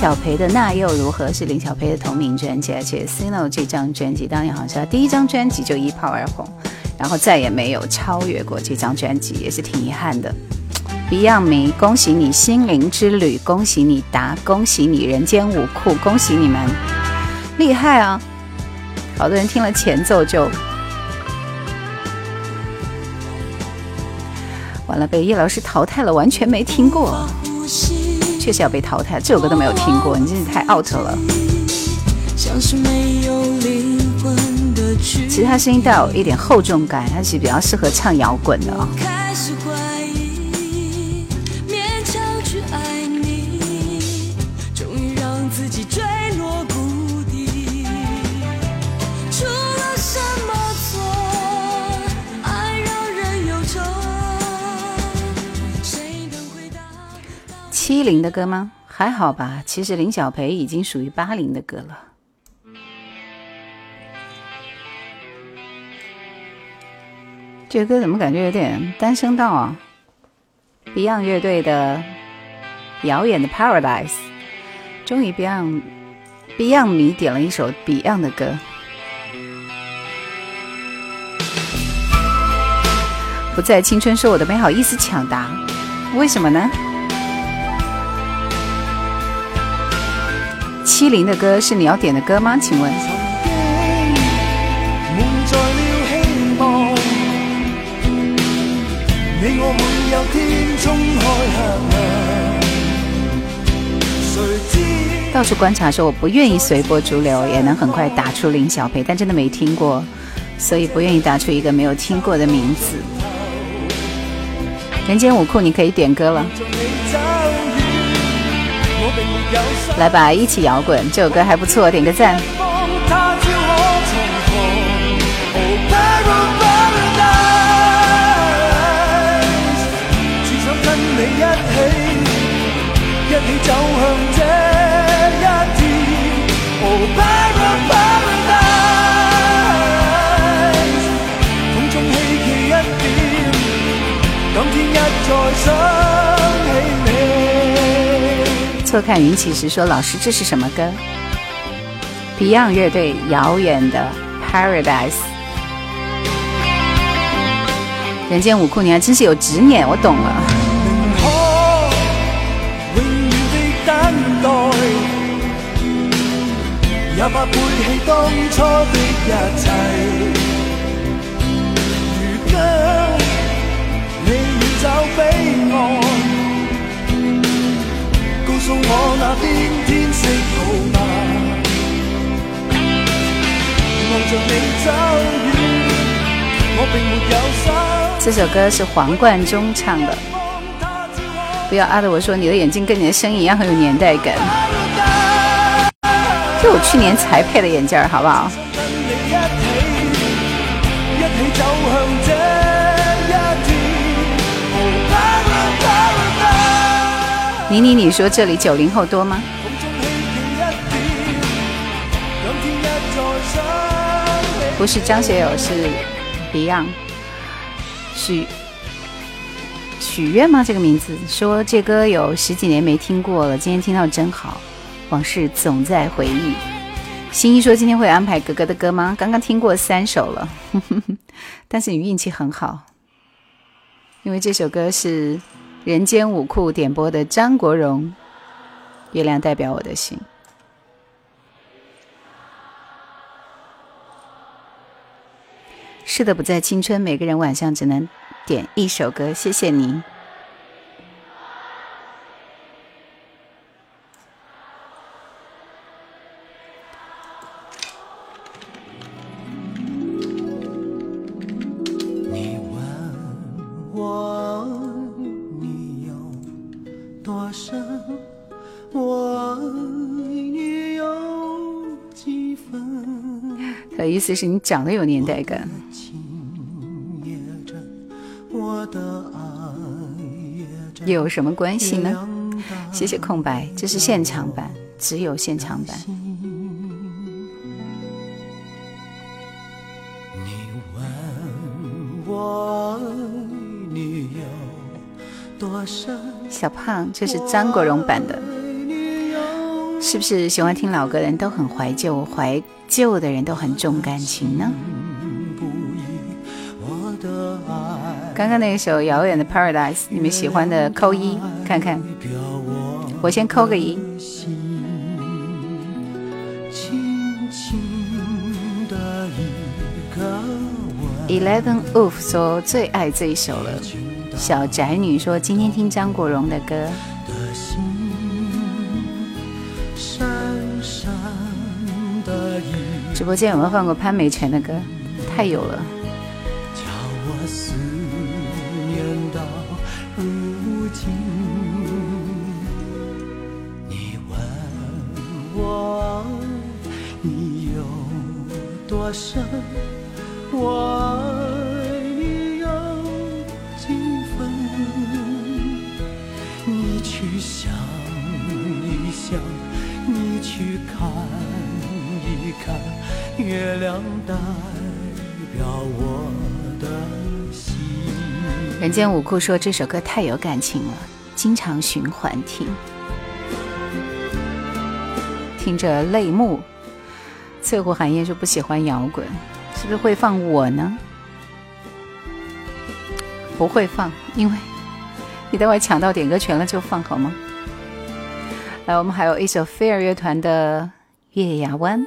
小培的那又如何是林小培的同名专辑，而且 Cino 这张专辑当年好像第一张专辑就一炮而红，然后再也没有超越过这张专辑，也是挺遗憾的。Beyond 迷，恭喜你心灵之旅，恭喜你达，恭喜你人间五库，恭喜你们厉害啊！好多人听了前奏就完了，被叶老师淘汰了，完全没听过。确实要被淘汰。这首歌都没有听过，你真是太 out 了。其实他声音带有一点厚重感，他其实比较适合唱摇滚的啊。七零的歌吗？还好吧。其实林小培已经属于八零的歌了。这个歌怎么感觉有点单声道啊？Beyond 乐队的《遥远的 Paradise》，终于 Beyond Beyond 迷点了一首 Beyond 的歌。不在青春说我的没好意思抢答，为什么呢？七零的歌是你要点的歌吗？请问。到处观察说我不愿意随波逐流，也能很快打出林小培，但真的没听过，所以不愿意打出一个没有听过的名字。人间舞库，你可以点歌了。来吧，一起摇滚，这首歌还不错，点个赞。错看云起时说：“老师，这是什么歌？”Beyond 乐队《遥远的 Paradise》。人间舞库，你还真是有执念，我懂了。这首歌是黄贯中唱的。不要阿的我说你的眼睛跟你的声音一样很有年代感。就我去年才配的眼镜好不好？你你你说这里九零后多吗？不是张学友，是 Beyond。许许愿吗？这个名字说这歌有十几年没听过了，今天听到真好，往事总在回忆。新一说今天会安排格格的歌吗？刚刚听过三首了，但是你运气很好，因为这首歌是。人间舞库点播的张国荣，《月亮代表我的心》。是的，不在青春，每个人晚上只能点一首歌。谢谢您。思是你长得有年代感。有什么关系呢？谢谢空白，这是现场版，只有现场版。小胖，这是张国荣版的。是不是喜欢听老歌的人都很怀旧，怀旧的人都很重感情呢？刚刚那一首《遥远的 Paradise》，你们喜欢的扣一看看，我先扣个一。Eleven Wolf 说最爱这一首了。小宅女说今天听张国荣的歌。直播间有没有放过潘美辰的歌？太有了。叫我思念到如今。你问我，你有多深？我有几分。你去想一想，你去看一看。月亮代表我的心人间五库说这首歌太有感情了，经常循环听，听着泪目。翠湖寒烟说不喜欢摇滚，是不是会放我呢？不会放，因为你待会抢到点歌权了就放好吗？来，我们还有一首飞儿乐团的《月牙湾》。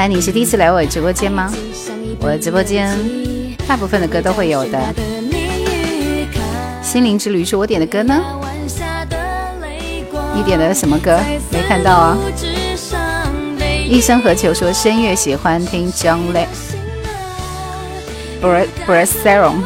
来你是第一次来我直播间吗？我的直播间大部分的歌都会有的。心灵之旅是我点的歌呢？你点的什么歌？没看到啊。一生何求说深夜喜欢听 John Lay，Braceron。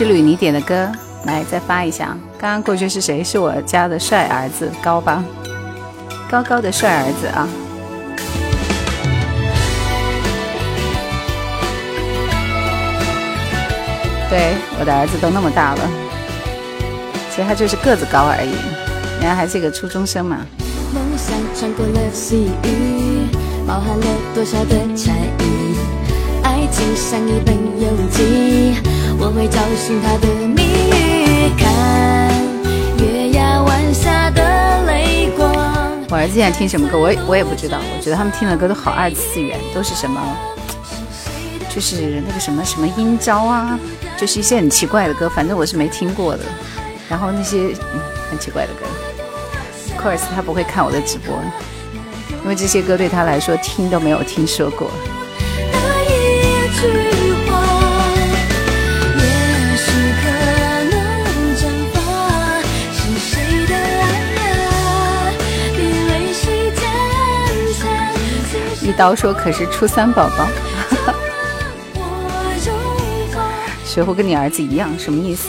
之旅，你点的歌，来再发一下。刚刚过去是谁？是我家的帅儿子高吧？高高的帅儿子啊！对，我的儿子都那么大了，其实他就是个子高而已，人家还是一个初中生嘛。爱情像一本游记。我会找寻他的谜语，看月牙湾下的泪光。我儿子现在听什么歌？我我也不知道。我觉得他们听的歌都好二次元，都是什么，就是那个什么什么音招啊，就是一些很奇怪的歌。反正我是没听过的。然后那些很奇怪的歌 c o u r s e 他不会看我的直播，因为这些歌对他来说听都没有听说过。刀说：“可是初三宝宝，学会跟你儿子一样，什么意思？”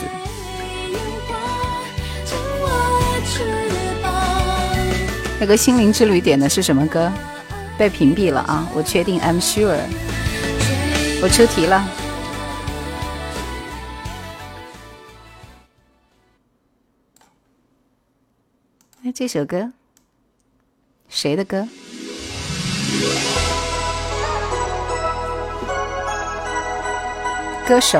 那个心灵之旅点的是什么歌？被屏蔽了啊！我确定，I'm sure。我出题了。哎，这首歌谁的歌？歌手。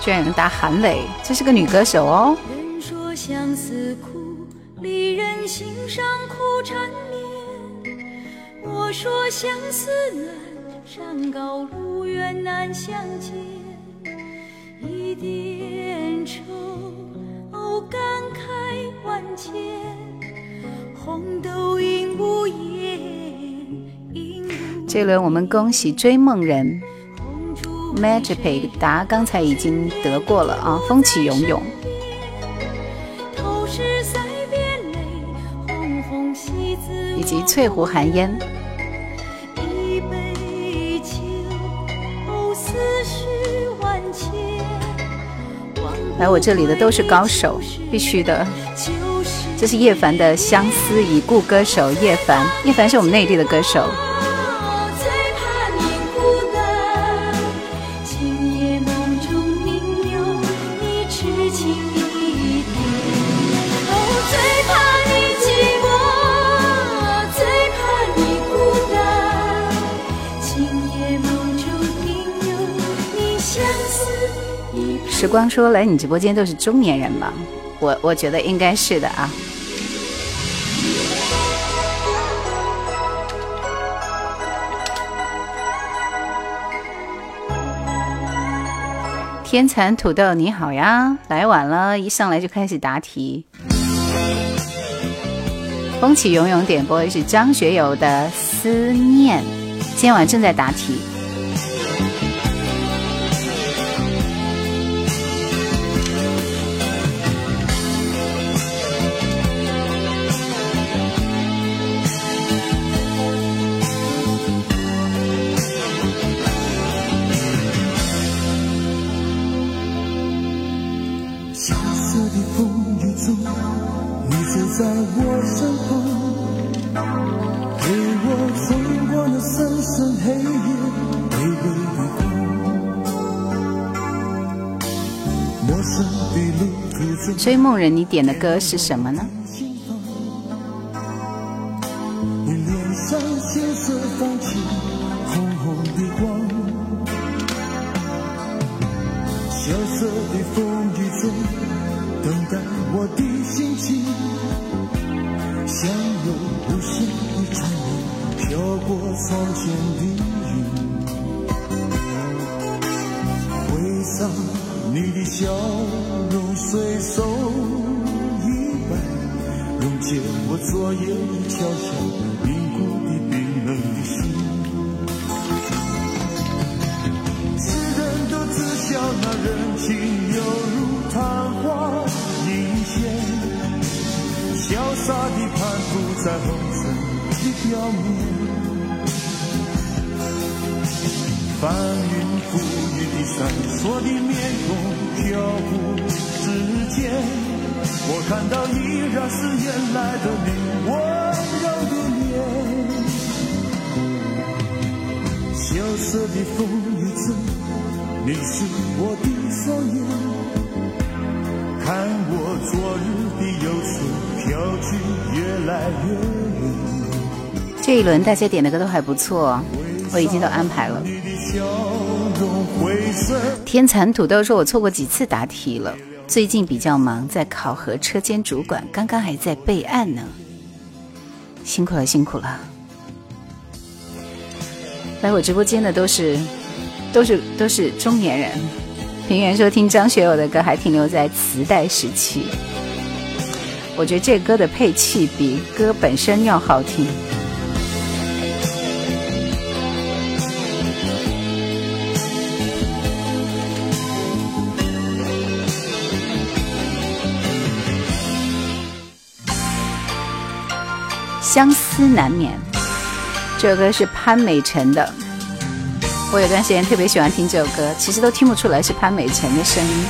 居然有人答韩磊，这是个女歌手哦。人说相思缠绵。我说相思难，山高路远难相见。一点愁，哦感慨万千。红豆应无言，应无这轮我们恭喜追梦人 Magic 答刚才已经得过了啊，风起涌涌。及翠湖寒烟，一杯酒，思绪万千。来我这里的都是高手，必须的。这是叶凡的《相思已故》，歌手叶凡，叶凡是我们内地的歌手。时光说来你直播间都是中年人吧？我我觉得应该是的啊。天蚕土豆你好呀，来晚了，一上来就开始答题。风起涌涌点播的是张学友的《思念》，今晚正在答题。追梦人，你点的歌是什么呢？潇洒地攀附在红尘的表面。翻云覆雨的闪烁的面孔飘忽之间，我看到依然是原来的你温柔的脸。萧瑟的风雨中，你是我的双眼，看我昨日的忧愁。这一轮大家点的歌都还不错，我已经都安排了。天蚕土豆说：“我错过几次答题了，最近比较忙，在考核车间主管，刚刚还在备案呢，辛苦了，辛苦了。”来我直播间的都是，都是都是中年人。平原说听张学友的歌还停留在磁带时期，我觉得这歌的配器比歌本身要好听。相思难眠，这首歌是潘美辰的。我有段时间特别喜欢听这首歌，其实都听不出来是潘美辰的声音。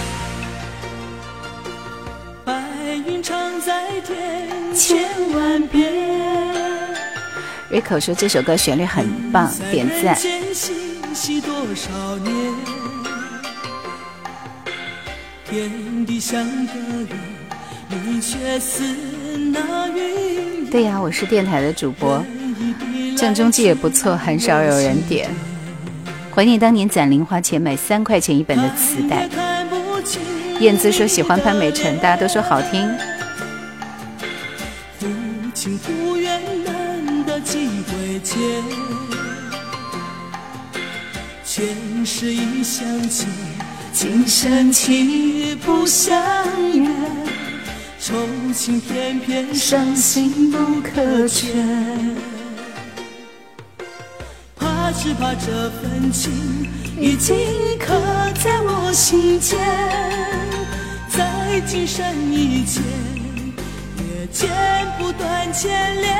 Rico 说这首歌旋律很棒，点赞。对呀，我是电台的主播，郑中基也不错，很少有人点。怀念当年攒零花钱买三块钱一本的磁带。燕姿说喜欢潘美辰，大家都说好听。今生情不相约，愁情偏偏伤心不可全。怕只怕这份情已经刻在我心间，在今生以前也剪不断牵连，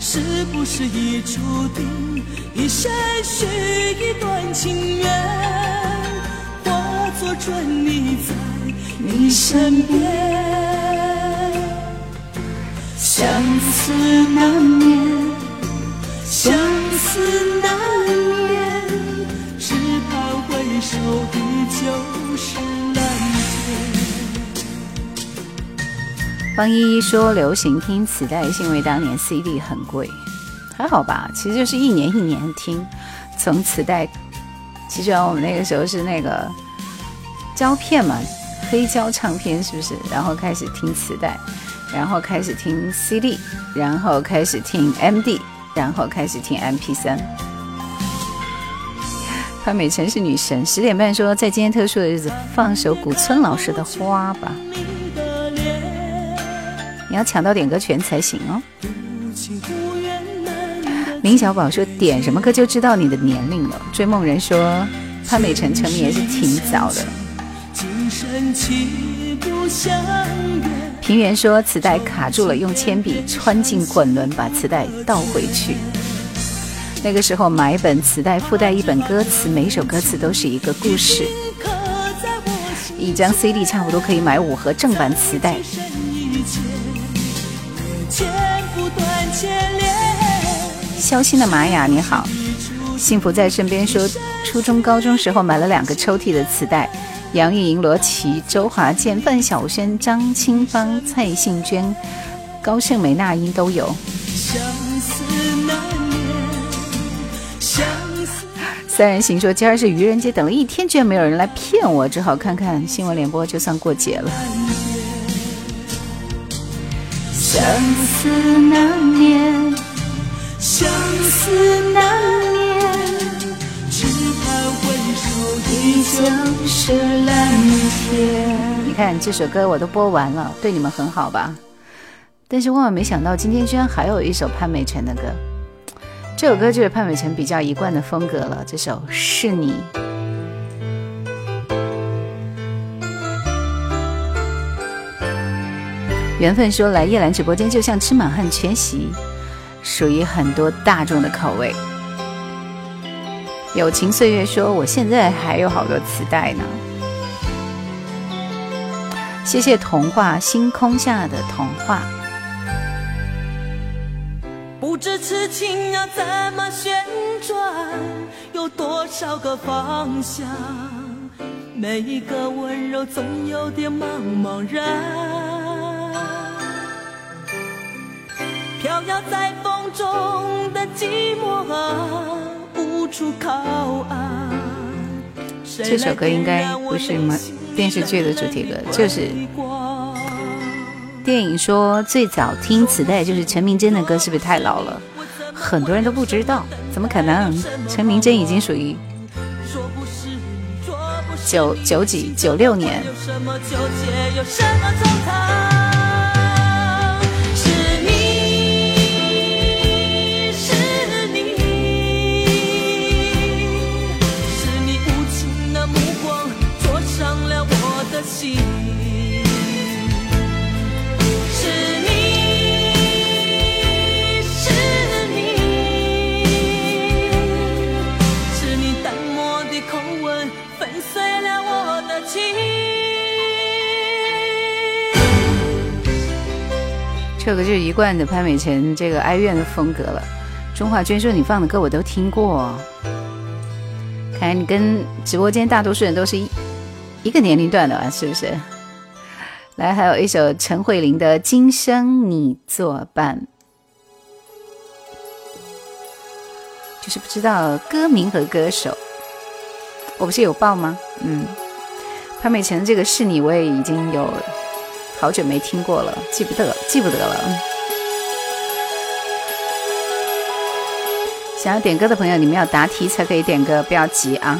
是不是已注定一生续一段情缘，化作春泥在你身边，相思难眠。相思难眠，只怕回首依旧是蓝天。方依依说，流行听磁带是因为当年 CD 很贵，还好吧？其实就是一年一年听，从磁带，其实我们那个时候是那个胶片嘛，黑胶唱片是不是？然后开始听磁带，然后开始听 CD，然后开始听 MD。然后开始听 M P 三。潘美辰是女神，十点半说在今天特殊的日子放首古村老师的花吧。你要抢到点歌权才行哦。林小宝说点什么歌就知道你的年龄了。追梦人说潘美辰成名也是挺早的。平原说磁带卡住了，用铅笔穿进滚轮，把磁带倒回去。那个时候买本磁带附带一本歌词，每首歌词都是一个故事。一张 CD 差不多可以买五盒正版磁带。肖心的玛雅你好，幸福在身边说，初中高中时候买了两个抽屉的磁带。杨钰莹、罗琦、周华健、范晓萱、张清芳、蔡幸娟、高胜美、那英都有。三人行说：“今儿是愚人节，等了一天，居然没有人来骗我，只好看看新闻联播，就算过节了。”相思难眠，相思难你看这首歌我都播完了，对你们很好吧？但是万万没想到，今天居然还有一首潘美辰的歌。这首歌就是潘美辰比较一贯的风格了。这首是你。缘分说来叶兰直播间就像吃满汉全席，属于很多大众的口味。友情岁月说：“我现在还有好多磁带呢。”谢谢童话星空下的童话。不知此情要怎么旋转，有多少个方向？每一个温柔总有点茫茫然，飘摇在风中的寂寞啊。这首歌应该不是什么电视剧的主题歌，就是电影说最早听磁带就是陈明真的歌，是不是太老了？很多人都不知道，怎么可能？陈明真已经属于九九几九六年。这个就是一贯的潘美辰这个哀怨的风格了。钟华娟说：“你放的歌我都听过，看来你跟直播间大多数人都是一一个年龄段的吧？是不是？”来，还有一首陈慧琳的《今生你作伴》，就是不知道歌名和歌手。我不是有报吗？嗯。潘美辰这个是你，我也已经有好久没听过了，记不得，记不得了。想要点歌的朋友，你们要答题才可以点歌，不要急啊。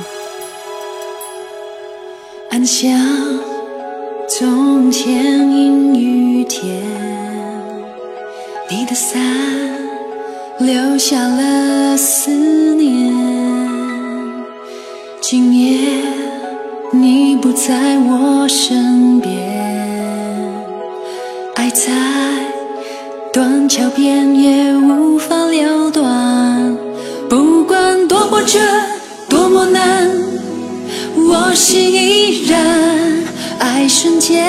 暗香从前阴雨天，你的伞留下了思念。今夜你不在我身边，在断桥边也无法了断。不管多么绝，多么难，我心依然。爱瞬间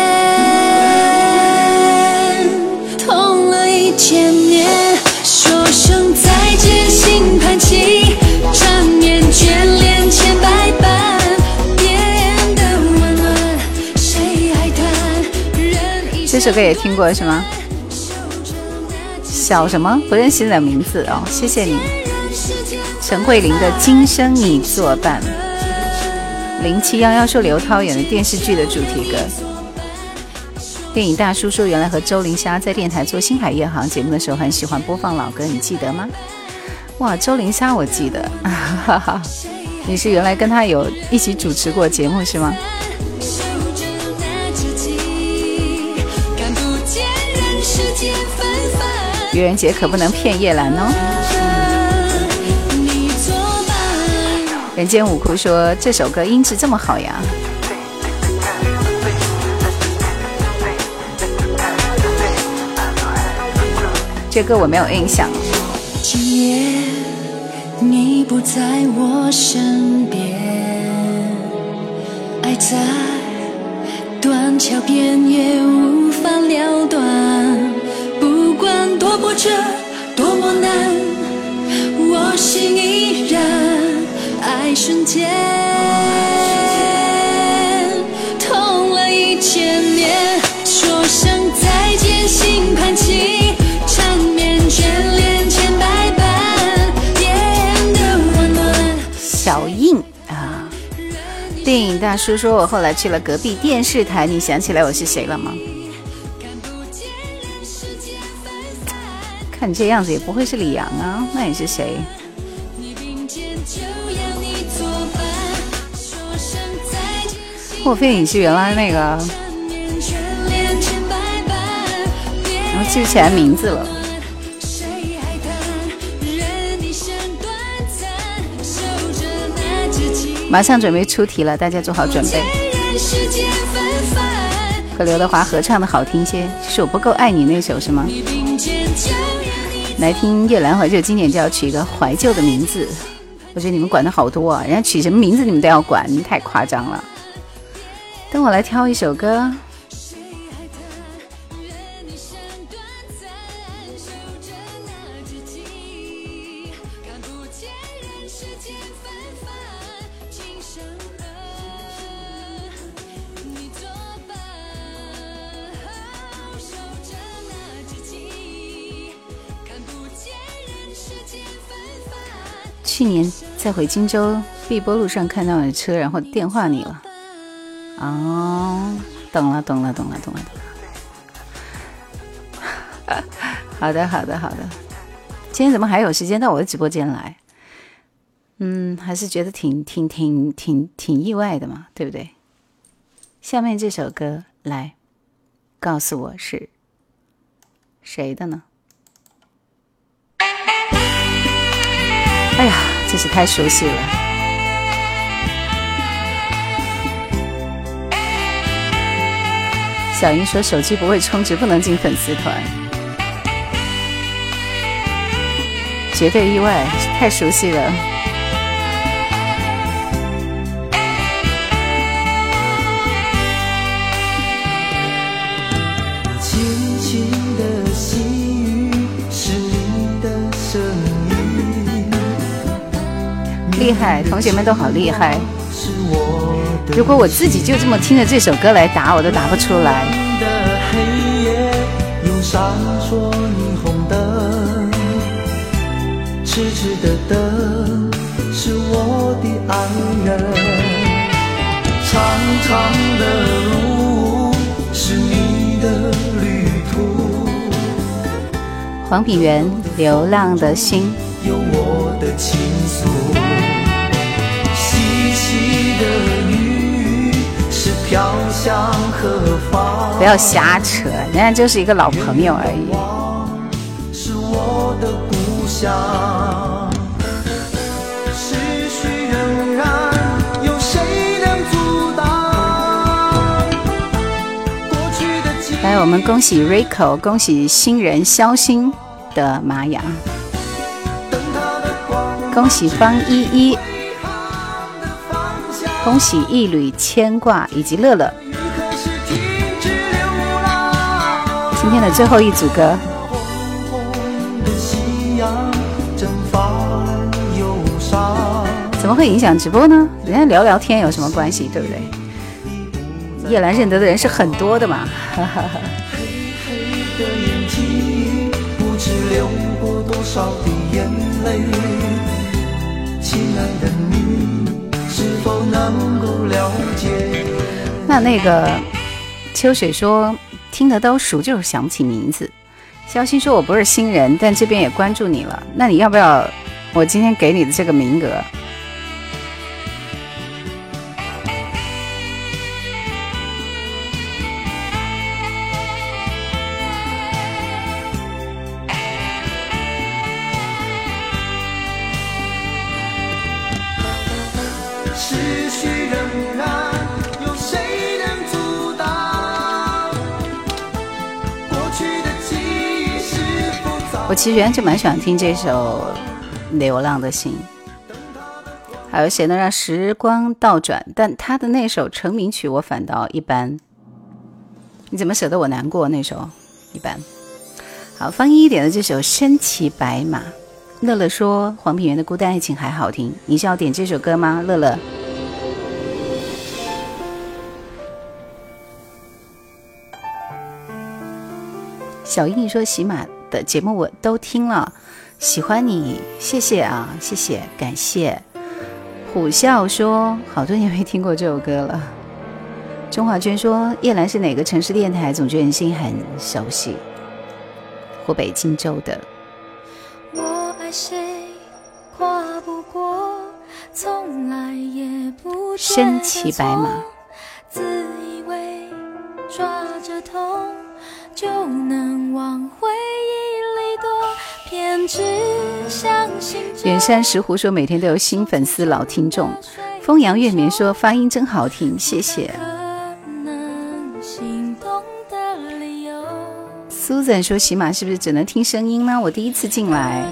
这首歌也听过是吗？小什么不认识的名字哦，谢谢你。陈慧琳的《今生你作伴》，零七幺幺说刘涛演的电视剧的主题歌。电影大叔说，原来和周林霞在电台做《星海夜航》节目的时候，很喜欢播放老歌，你记得吗？哇，周林霞我记得，哈哈，你是原来跟他有一起主持过节目是吗？愚人节可不能骗叶兰哦。你作伴。人间五哭说这首歌音质这么好呀。这歌我没有印象。今夜你不在我身边，爱在断桥边也无法了断。不管多波折，多么难，我心依然。爱瞬间痛了一千年，说声再见，心盘起，缠绵眷恋千百般，变得温暖。小印啊，电影大叔说我后来去了隔壁电视台，你想起来我是谁了吗？看你这样子也不会是李阳啊，那你是谁？你并肩就要你作伴，说声再见，心莫非你是原来那个？缠绵眷恋千百般，变然后记不起来名字了。马上准备出题了，大家做好准备。和刘德华合唱的好听些，是我不够爱你那首是吗？你并肩就来听夜兰怀旧经典就要取一个怀旧的名字，我觉得你们管的好多啊，人家取什么名字你们都要管，你太夸张了。等我来挑一首歌，去年在回荆州碧波路上看到你的车，然后电话你了。哦，懂了，懂了，懂了，懂了，懂了。好的，好的，好的。今天怎么还有时间到我的直播间来？嗯，还是觉得挺挺挺挺挺意外的嘛，对不对？下面这首歌来告诉我是谁的呢？真是太熟悉了。小英说手机不会充值，不能进粉丝团，绝对意外，太熟悉了。厉害，同学们都好厉害。如果我自己就这么听着这首歌来答，我都答不出来。痴痴的等，是我的爱人。长长的路是你的旅途，黄品源《流浪的心》。有我的倾诉。飘向何方？不要瞎扯，人家就是一个老朋友而已。是我的故乡。来，我们恭喜 Rico，恭喜新人肖星的玛雅，恭喜方依依，恭喜一缕牵挂以及乐乐。今天的最后一组歌，怎么会影响直播呢？人家聊聊天有什么关系，对不对？叶兰认得的人是很多的嘛，哈哈哈。能够了解？那那个秋水说听得都熟，就是想不起名字。肖鑫说我不是新人，但这边也关注你了。那你要不要我今天给你的这个名额？其实原来就蛮喜欢听这首《流浪的心》，还有谁能让时光倒转？但他的那首成名曲我反倒一般。你怎么舍得我难过？那首一般。好，方一点的这首《身骑白马》，乐乐说黄品源的《孤单爱情》还好听，你是要点这首歌吗？乐乐。小英说喜马的节目我都听了，喜欢你，谢谢啊，谢谢，感谢。虎啸说好多年没听过这首歌了。钟华娟说叶兰是哪个城市电台？总觉得你声音很熟悉。湖北荆州的。我爱谁，跨不过，从来也不身骑白马，自以为抓着痛就能往回忆里躲，偏执相信这远山石斛说每天都有新粉丝老听众。风扬月眠说发音真好听，谢谢。Susan 说喜马是不是只能听声音呢？我第一次进来。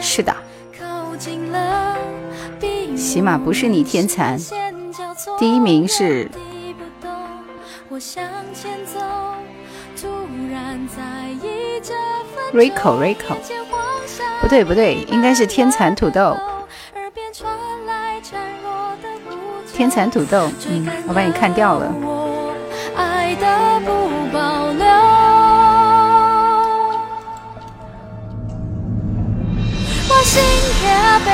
是的，靠近了，逼我喜马不是你天残视线交错第一名是 Rico Rico 不对不对，应该是天蚕土豆。天蚕土豆，嗯，我把你看掉了。我爱的不保留。我心痛白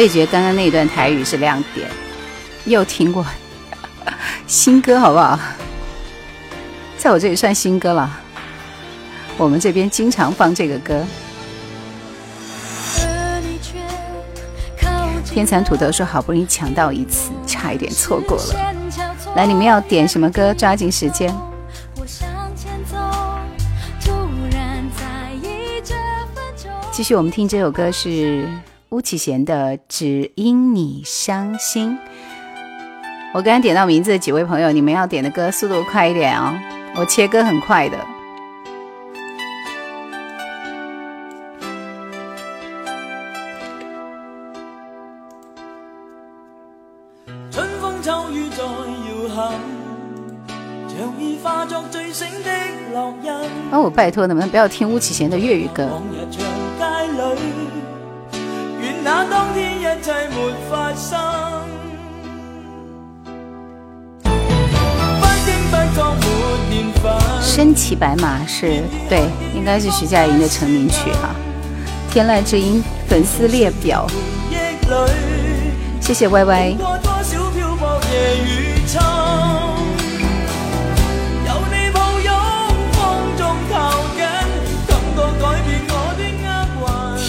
也觉得刚刚那段台语是亮点，又听过新歌好不好？在我这里算新歌了。我们这边经常放这个歌。天蚕土豆说好不容易抢到一次，差一点错过了。来，你们要点什么歌？抓紧时间。继续，我们听这首歌是巫启贤的《只因你伤心》。我刚刚点到名字的几位朋友，你们要点的歌速度快一点哦，我切歌很快的。春風秋雨在搖撼，哦，拜托，能不能不要听巫启贤的粤语歌？身骑白马是对，应该是徐佳莹的成名曲哈。天籁之音粉丝列表，谢谢 Y Y。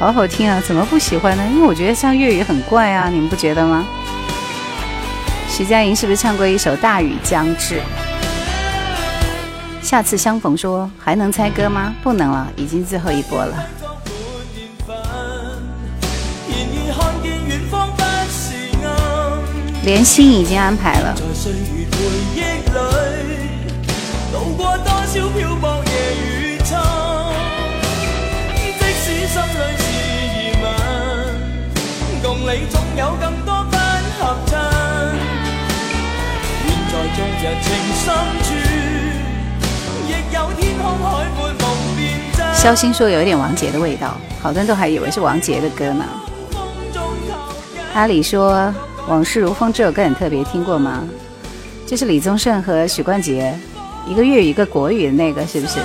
好好听啊，怎么不喜欢呢？因为我觉得像粤语很怪啊，你们不觉得吗？徐佳莹是不是唱过一首《大雨将至》？下次相逢说还能猜歌吗？不能了，已经最后一波了。连心已经安排了。肖星说有一点王杰的味道，好多人都还以为是王杰的歌呢。阿里说《往事如风》这首歌很特别，听过吗？这是李宗盛和许冠杰，一个粤语一个国语的那个，是不是？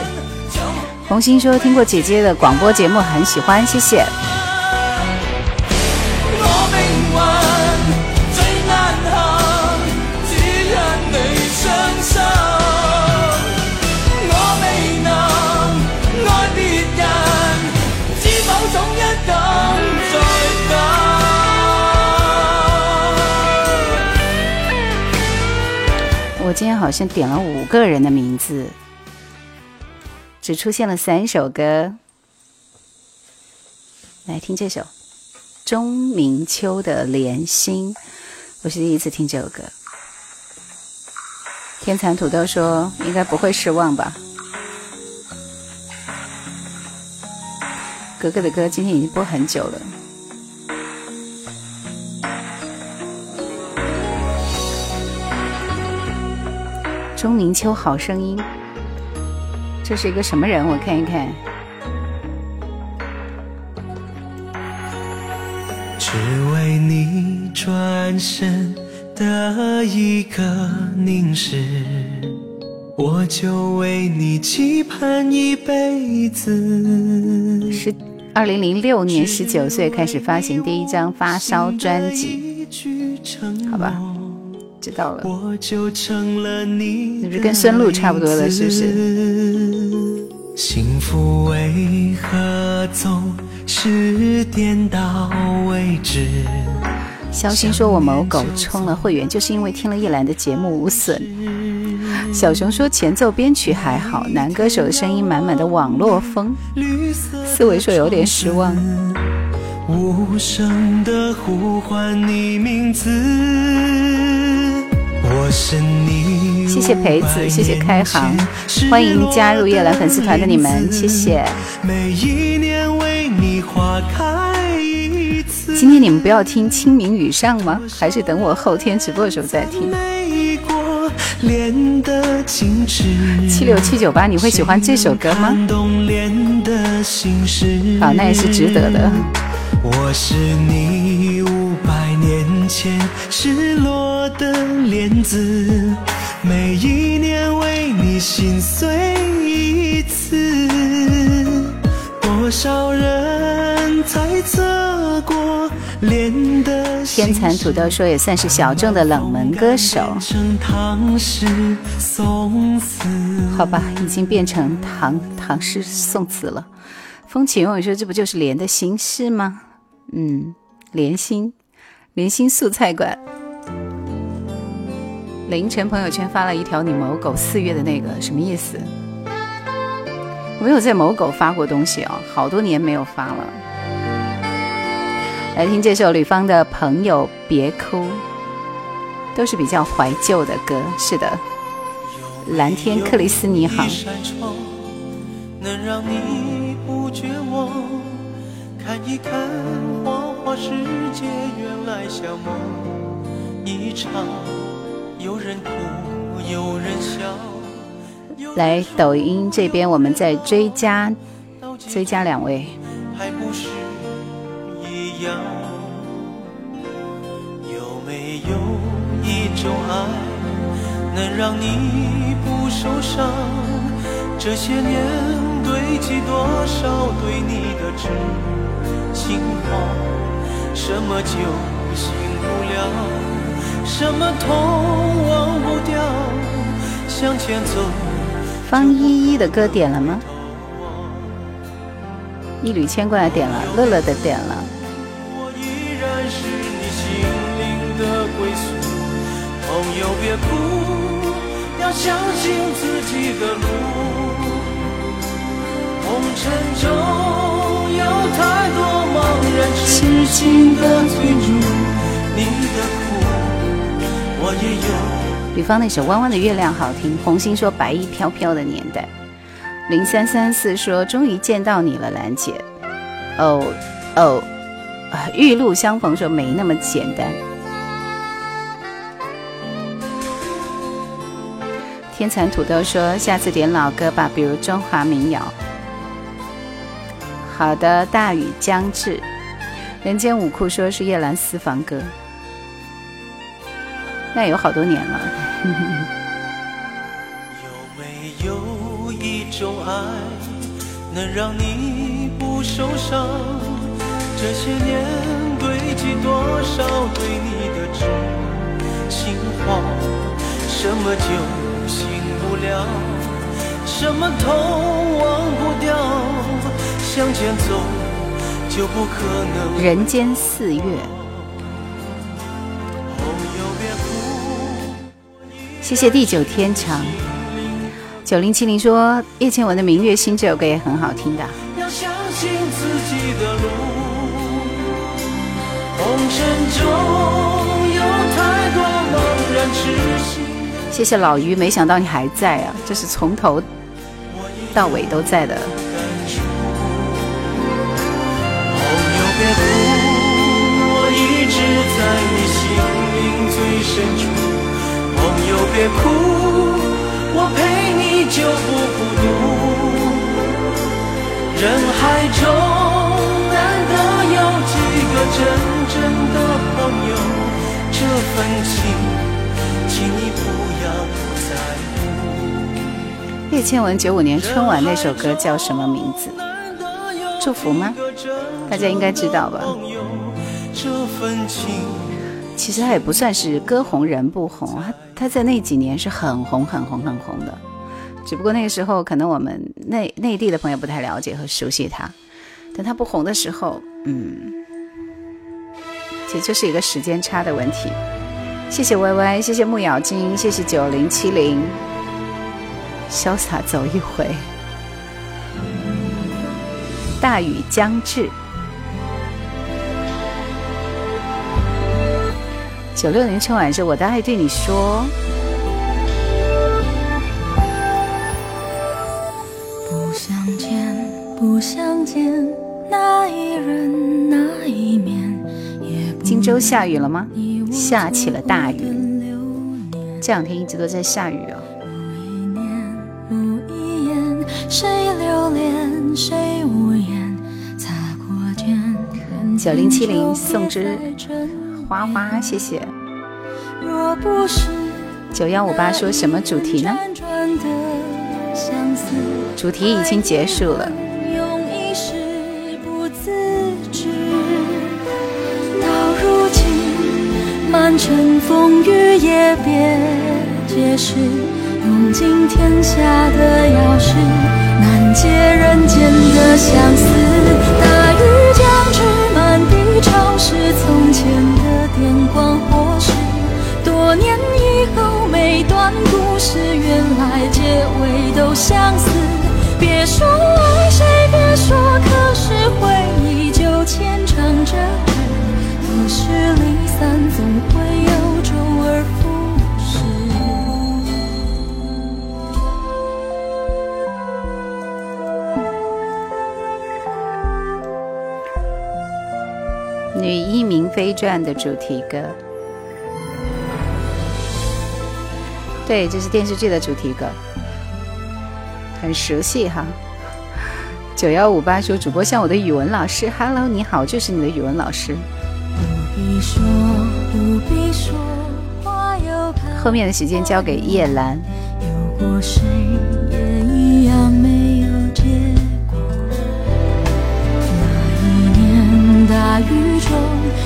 红星说听过姐姐的广播节目，很喜欢，谢谢。今天好像点了五个人的名字，只出现了三首歌。来听这首钟明秋的《莲心》，我是第一次听这首歌。天蚕土豆说应该不会失望吧？格格的歌今天已经播很久了。钟明秋好声音，这是一个什么人？我看一看。只为你转身的一个凝视，我就为你期盼一辈子。是二零零六年十九岁开始发行第一张发烧专辑，好吧。知道了，你不是跟孙露差不多了，是不是？幸福为何总是点到为止？肖鑫说：“我某狗充了会员，就是因为听了叶兰的节目无损。”小熊说：“前奏编曲还好，男歌手的声音满满的网络风。”思维说：“有点失望。”无声的呼唤你名字。谢谢培子，谢谢开行，欢迎加入夜来粉丝团的你们，谢谢。今天你们不要听清明雨上吗？还是等我后天直播的时候再听？七六七九八，你会喜欢这首歌吗？好，那也是值得的。我是你五百年前失落的莲子，每一年为你心碎一次。多少人猜测过莲的天蚕土豆说也算是小众的冷门歌手。好吧，已经变成唐唐诗宋词了。风起云涌说这不就是莲的心事吗？嗯，莲心，莲心素菜馆。凌晨朋友圈发了一条你某狗四月的那个什么意思？我没有在某狗发过东西哦，好多年没有发了。来听这首吕方的朋友别哭，都是比较怀旧的歌。是的，蓝天克里斯你好。能让你绝望，看一看花花世界，原来像梦一场。有人哭，有人笑。来抖音这边，我们再追加，追加两位。还不是一样。有没有一种爱，能让你不受伤？这些年堆积多少对你的痴情话？什么酒醒不了？什么痛忘不掉？向前走。方依依的歌点了吗？一缕牵挂点了，乐乐的点了。我依然是你心灵的归宿。朋友别哭，要相信自己的路。红尘中有太多茫然痴情的追逐，你的苦。我也有。吕方那首《弯弯的月亮》好听。红星说：“白衣飘飘的年代。”零三三四说：“终于见到你了，兰姐。”哦哦，玉露相逢说没那么简单。天蚕土豆说：“下次点老歌吧，比如中华民谣。”好的，大雨将至。人间武库说是叶兰私房歌。那有好多年了。有没有一种爱，能让你不受伤？这些年堆积多少对你的痴心话？什么酒醒不了？什么痛忘不掉？向前走就不可能。人间四月。谢谢地久天长。九零七零说叶倩文的《明月心》这首歌也很好听的。谢谢老于，没想到你还在啊！这是从头到尾都在的。这份情，请你不要在乎。叶倩文九五年春晚那首歌叫什么名字？祝福吗？大家应该知道吧。这份情。其实他也不算是歌红人不红，他他在那几年是很红很红很红的，只不过那个时候可能我们内内地的朋友不太了解和熟悉他，等他不红的时候，嗯，其实就是一个时间差的问题。谢谢歪歪，谢谢木咬金，谢谢九零七零，潇洒走一回，大雨将至。九六年春晚是我的爱对你说。不想见，不想见那一人那一面。荆州下雨了吗？下起了大雨。这两天一直都在下雨哦。九零七零宋之。花花，谢谢。九幺五八说什么主题呢？主题已经结束了。满城风雨也别解释，用尽天下的钥匙，难解人间的相思。大雨将至，满地潮湿，从前的。电光火石，多年以后。每段故事原来结尾都相似。别说爱谁，别说，可是回忆就牵肠着可是离散总医明妃传》的主题歌，对，这是电视剧的主题歌，很熟悉哈。九幺五八说主播像我的语文老师，Hello，你好，就是你的语文老师。后面的时间交给叶兰。有过谁也一样没有结果。那一年大雨中，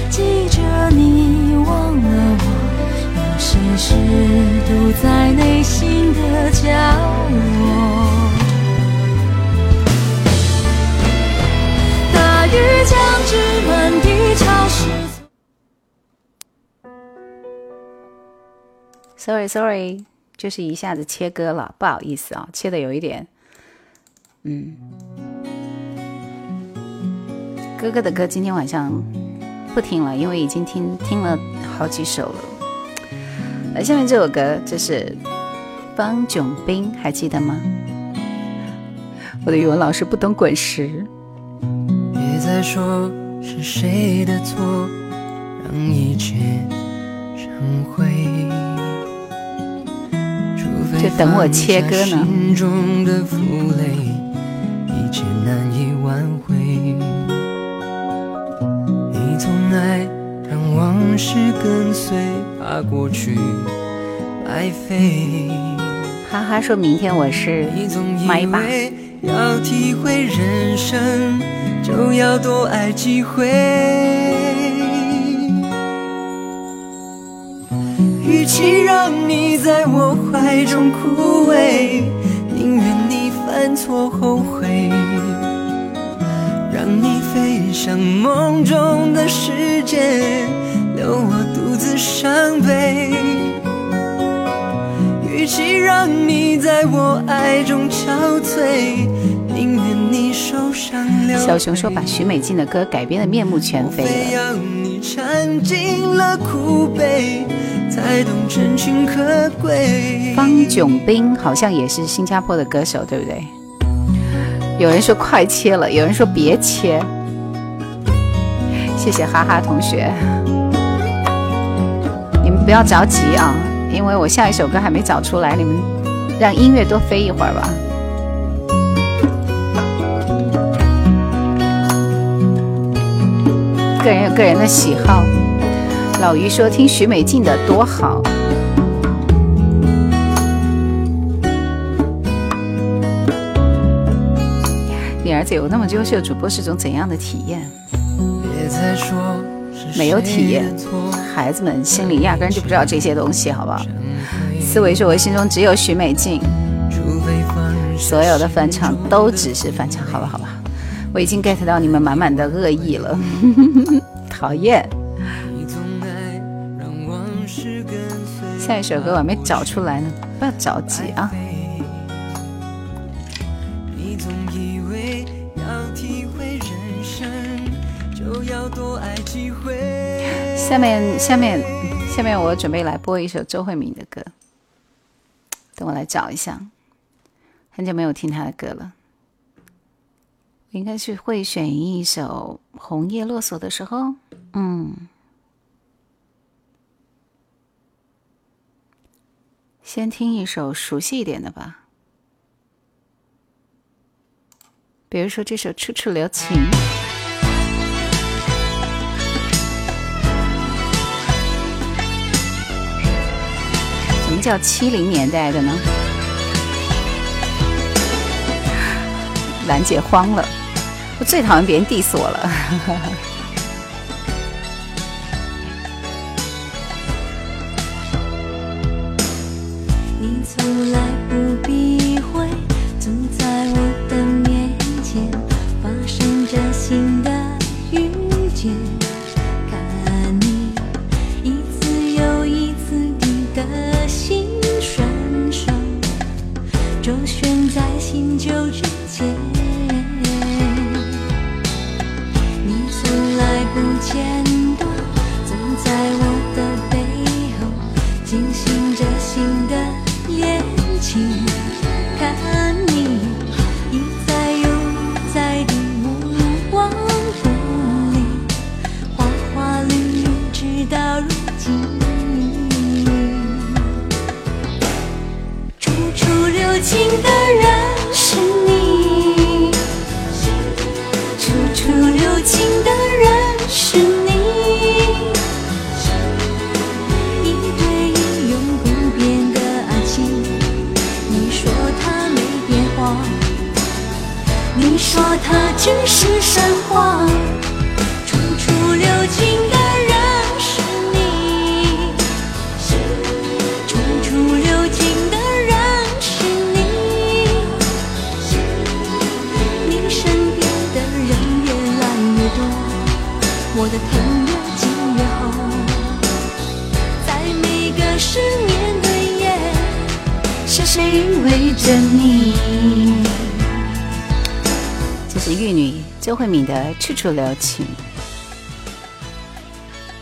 记着你忘了我，有些事堵在内心的角落。大雨将至，满地潮湿。Sorry，Sorry，就是一下子切歌了，不好意思啊，切的有一点，嗯，哥哥的歌今天晚上不听了，因为已经听听了好几首了。来，下面这首歌就是方炯斌，还记得吗？我的语文老师不懂滚石。别再说是谁的错，让一切成灰。就等我切歌呢。哈哈，说明天我是要体会人生就要多爱几回。与其让你在我怀中枯萎，宁愿你犯错后悔，让你飞向梦中的世界，留我独自伤悲。与其让你在我爱中憔悴，宁愿你受伤流泪。小熊说把许美静的歌改编的面目全非了。方炯斌好像也是新加坡的歌手，对不对？有人说快切了，有人说别切。谢谢哈哈同学，你们不要着急啊，因为我下一首歌还没找出来，你们让音乐多飞一会儿吧。个人有个人的喜好。老于说：“听许美静的多好。”而且有那么优秀，主播是种怎样的体验？没有体验，孩子们心里压根就不知道这些东西，好不好？思维说：“我心中只有许美静，所有的翻唱都只是翻唱，好吧，好吧。”我已经 get 到你们满满的恶意了，讨厌。下一首歌我还没找出来呢，不要着急啊。下面下面下面我准备来播一首周慧敏的歌，等我来找一下，很久没有听她的歌了。应该是会选一首《红叶落锁》的时候，嗯。先听一首熟悉一点的吧，比如说这首《处处留情》。叫七零年代的呢？兰姐慌了，我最讨厌别人 diss 我了。你从来不避讳，的人是你，处处留情的人是你，一对一永不变的爱情。你说它没变化，你说它只是神话。失眠的夜，是谁依偎着你？这是玉女周慧敏的《处处留情》。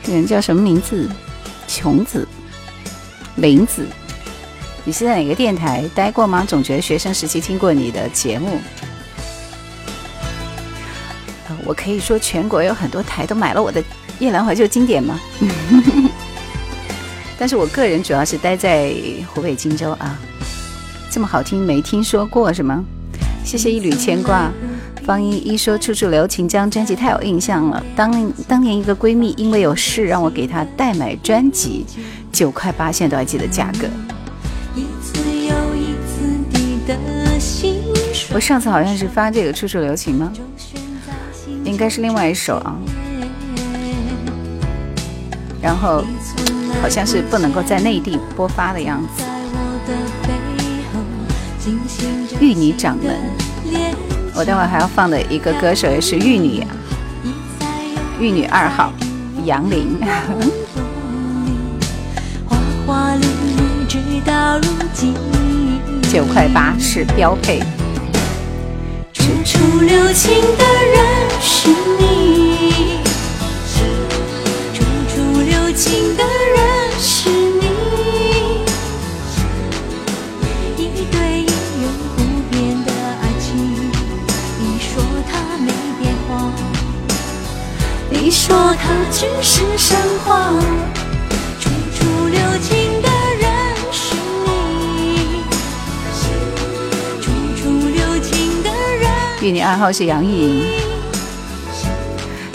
这人叫什么名字？琼子，林子。你是在哪个电台待过吗？总觉得学生时期听过你的节目。我可以说全国有很多台都买了我的《夜阑怀旧经典》吗？但是我个人主要是待在湖北荆州啊。这么好听没听说过是吗？谢谢一缕牵挂。方一一说《处处留情》这张专辑太有印象了。当当年一个闺蜜因为有事让我给她代买专辑，九块八，现在都还记得价格。我上次好像是发这个《处处留情》吗？应该是另外一首啊。然后好像是不能够在内地播发的样子。玉女掌门，我待会儿还要放的一个歌手也是玉女啊，玉女二号杨林。花花绿绿，直到如今。九块八是标配。处处留情的人是你，处处留情的人是你，一对一永不变的爱情。你说它没变化，你说它只是神话。处处留情的人是你，处处留情的人。玉女二号是杨钰莹，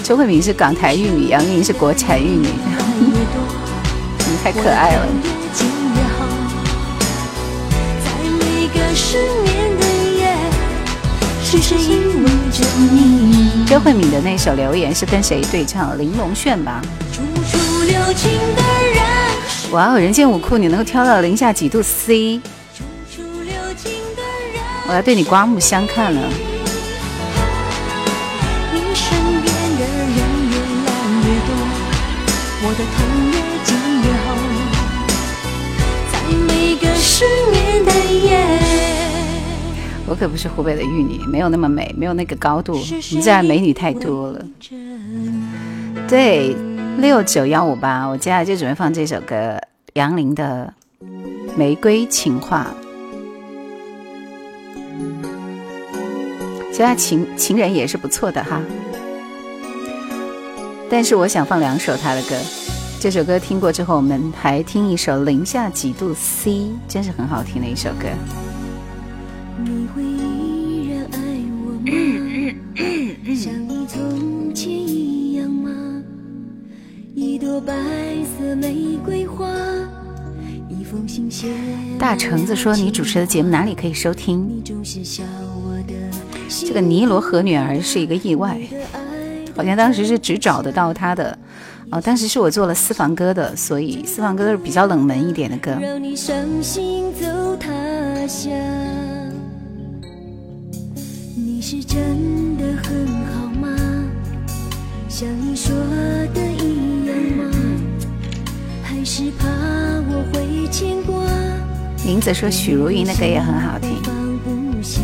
周慧敏是港台玉女，杨钰莹是国产玉女，太可爱了。在每个失眠的夜，着你？周慧敏的那首留言是跟谁对唱？玲珑炫吧。哇哦，人间舞库你能够挑到零下几度 C，我要对你刮目相看了。你身边的人越来越多，我的疼失眠的夜。我可不是湖北的玉女，没有那么美，没有那个高度。我们这儿美女太多了。对，六九幺五八，我接下来就准备放这首歌，杨林的《玫瑰情话》。其实他情情人也是不错的哈，但是我想放两首他的歌。这首歌听过之后，我们还听一首《零下几度 C》，真是很好听的一首歌。你会依然爱我吗？像你从前一样吗？一朵白色玫瑰花，大橙子说：“你主持的节目哪里可以收听？”这个尼罗河女儿是一个意外，好像当时是只找得到她的。哦，当时是我做了私房歌的，所以私房歌都是比较冷门一点的歌。让你伤心走他乡。你是真的很好吗？像你说的一样吗？还是怕我会牵挂？林子说许茹芸的歌也很好听。放不下，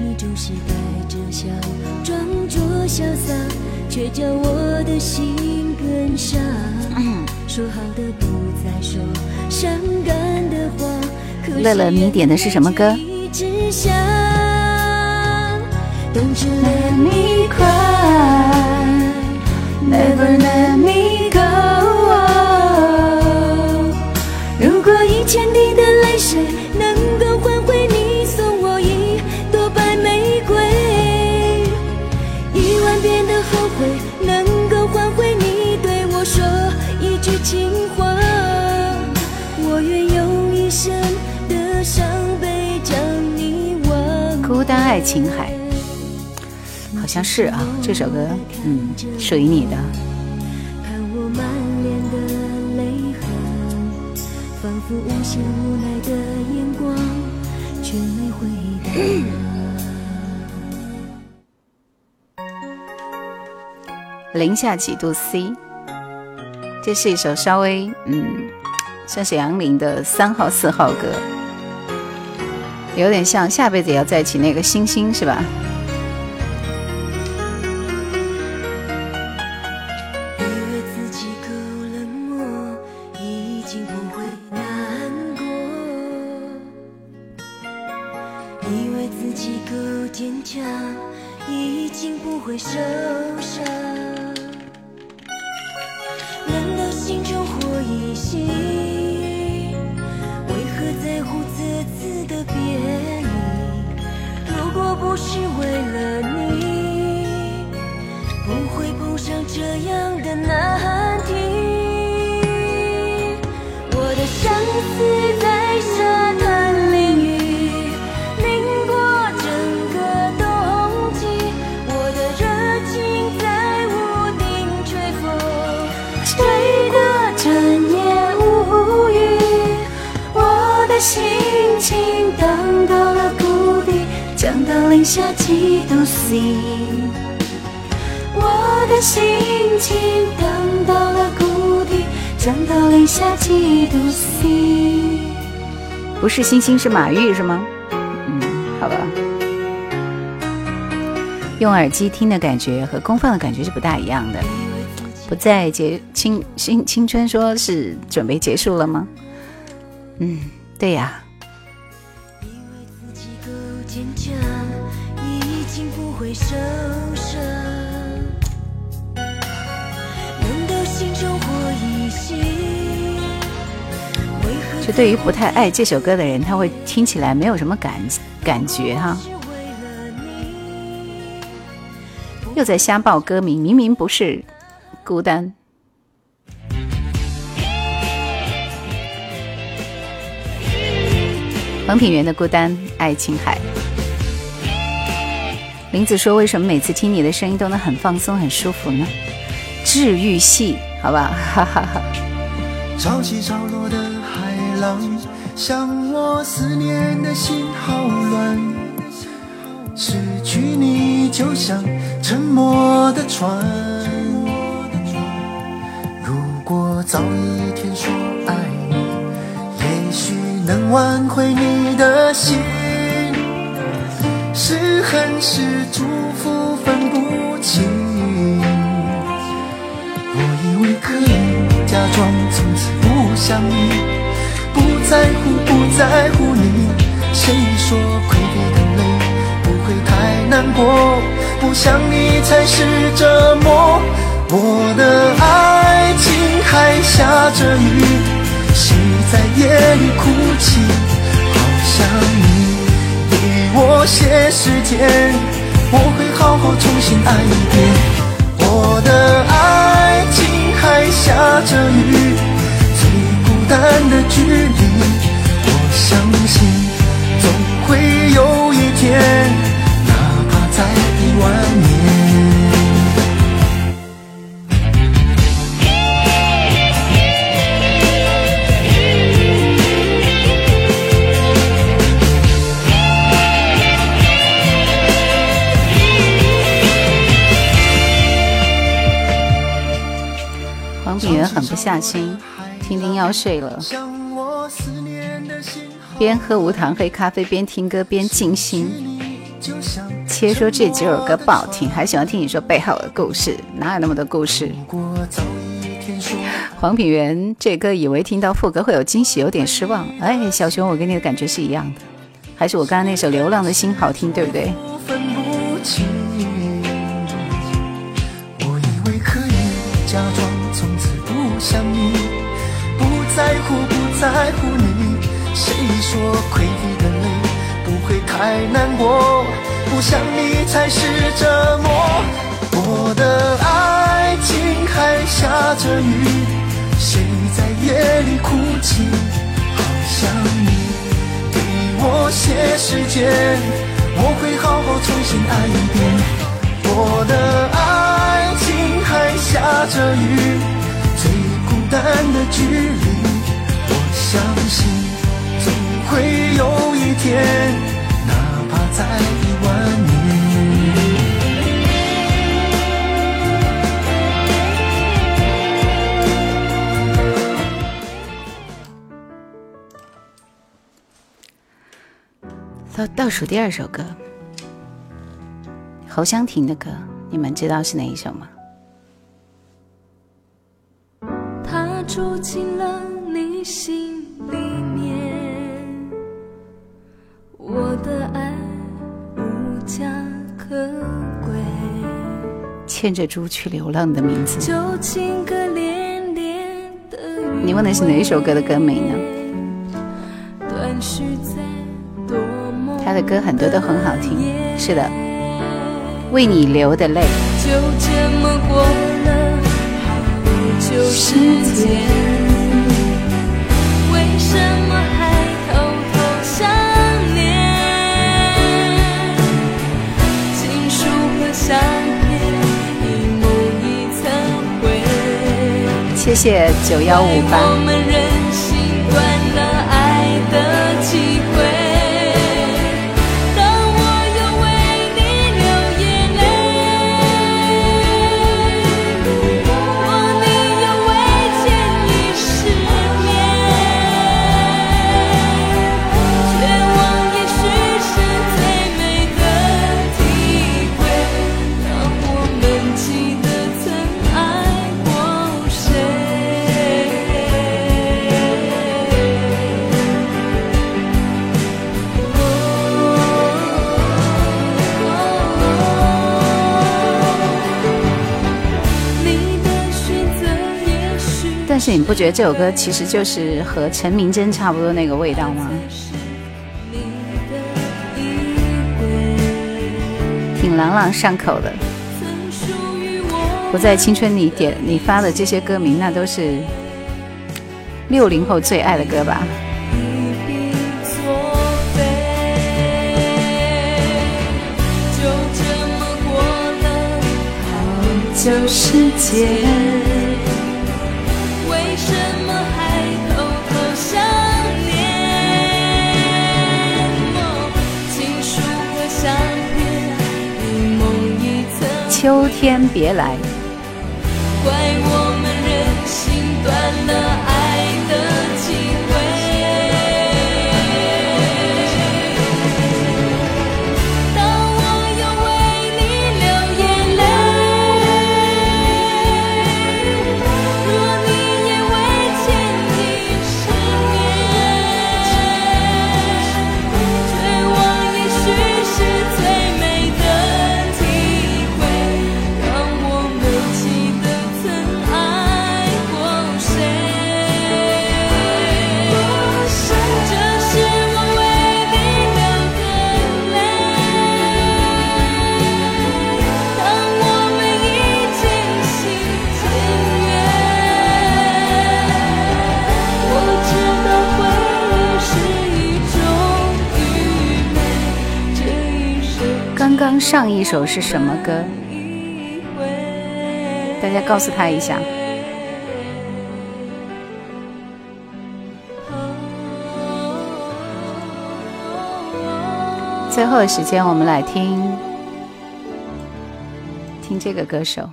你总是带着笑，装作潇洒，却叫我的心说好的不再说伤感的话，可乐乐你点的是什么歌？眼里只想？Don't you let me cry, never let 爱琴海，好像是啊，这首歌，嗯，属于你的。看我满脸的泪痕，仿佛无限无奈的眼光，却没回答。零下几度 C，这是一首稍微嗯，算是杨林的三号四号歌，有点像下辈子也要在一起那个星星是吧？星星是马玉是吗？嗯，好吧。用耳机听的感觉和公放的感觉是不大一样的。不再结青青青春，说是准备结束了吗？嗯，对呀。以对于不太爱这首歌的人，他会听起来没有什么感感觉哈。又在瞎报歌名，明明不是孤单。黄品源的《孤单爱青海》。林子说：“为什么每次听你的声音都能很放松、很舒服呢？治愈系，好吧，哈哈哈。潮起潮落的浪，像我思念的心好乱。失去你就像沉没的船。如果早一天说爱你，也许能挽回你的心。是恨是祝福分不清。我以为可以假装从此不想你，在乎不在乎你。谁说亏欠的泪不会太难过？不想你才是折磨。我的爱情还下着雨，谁在夜里哭泣？好想你给我些时间，我会好好重新爱一遍。我的爱情还下着雨，孤单的距离。要睡了，边喝无糖黑咖啡边听歌边静心。切说这几首歌不好听，还喜欢听你说背后的故事，哪有那么多故事？黄品源这歌以为听到副歌会有惊喜，有点失望。哎，小熊，我跟你的感觉是一样的，还是我刚刚那首《流浪的心》好听，对不对？我以为可以假装从此不想你，在乎不在乎你。谁说亏你的泪不会太难过？不想你才是折磨。我的爱情还下着雨，谁在夜里哭泣？好想你，给我些时间，我会好好重新爱一遍。我的爱情还下着雨，最孤单的距离，相信总会有一天，哪怕在一万年。倒倒数第二首歌，侯湘婷的歌，你们知道是哪一首吗？他住进了你心我的爱无家可归。牵着猪去流浪的名字，就的余你问的是哪一首歌的歌名呢？味断续在多么他的歌很多都很好听，是的，为你流的泪，就这么过了好久时间，为什么谢谢九幺五我八，是你不觉得这首歌其实就是和陈明真差不多那个味道吗？挺朗朗上口的。我在青春里点你发的这些歌名，那都是六零后最爱的歌吧？一笔作秋天别来，怪我们人心短了爱刚上一首是什么歌？大家告诉他一下。最后的时间，我们来听听这个歌手。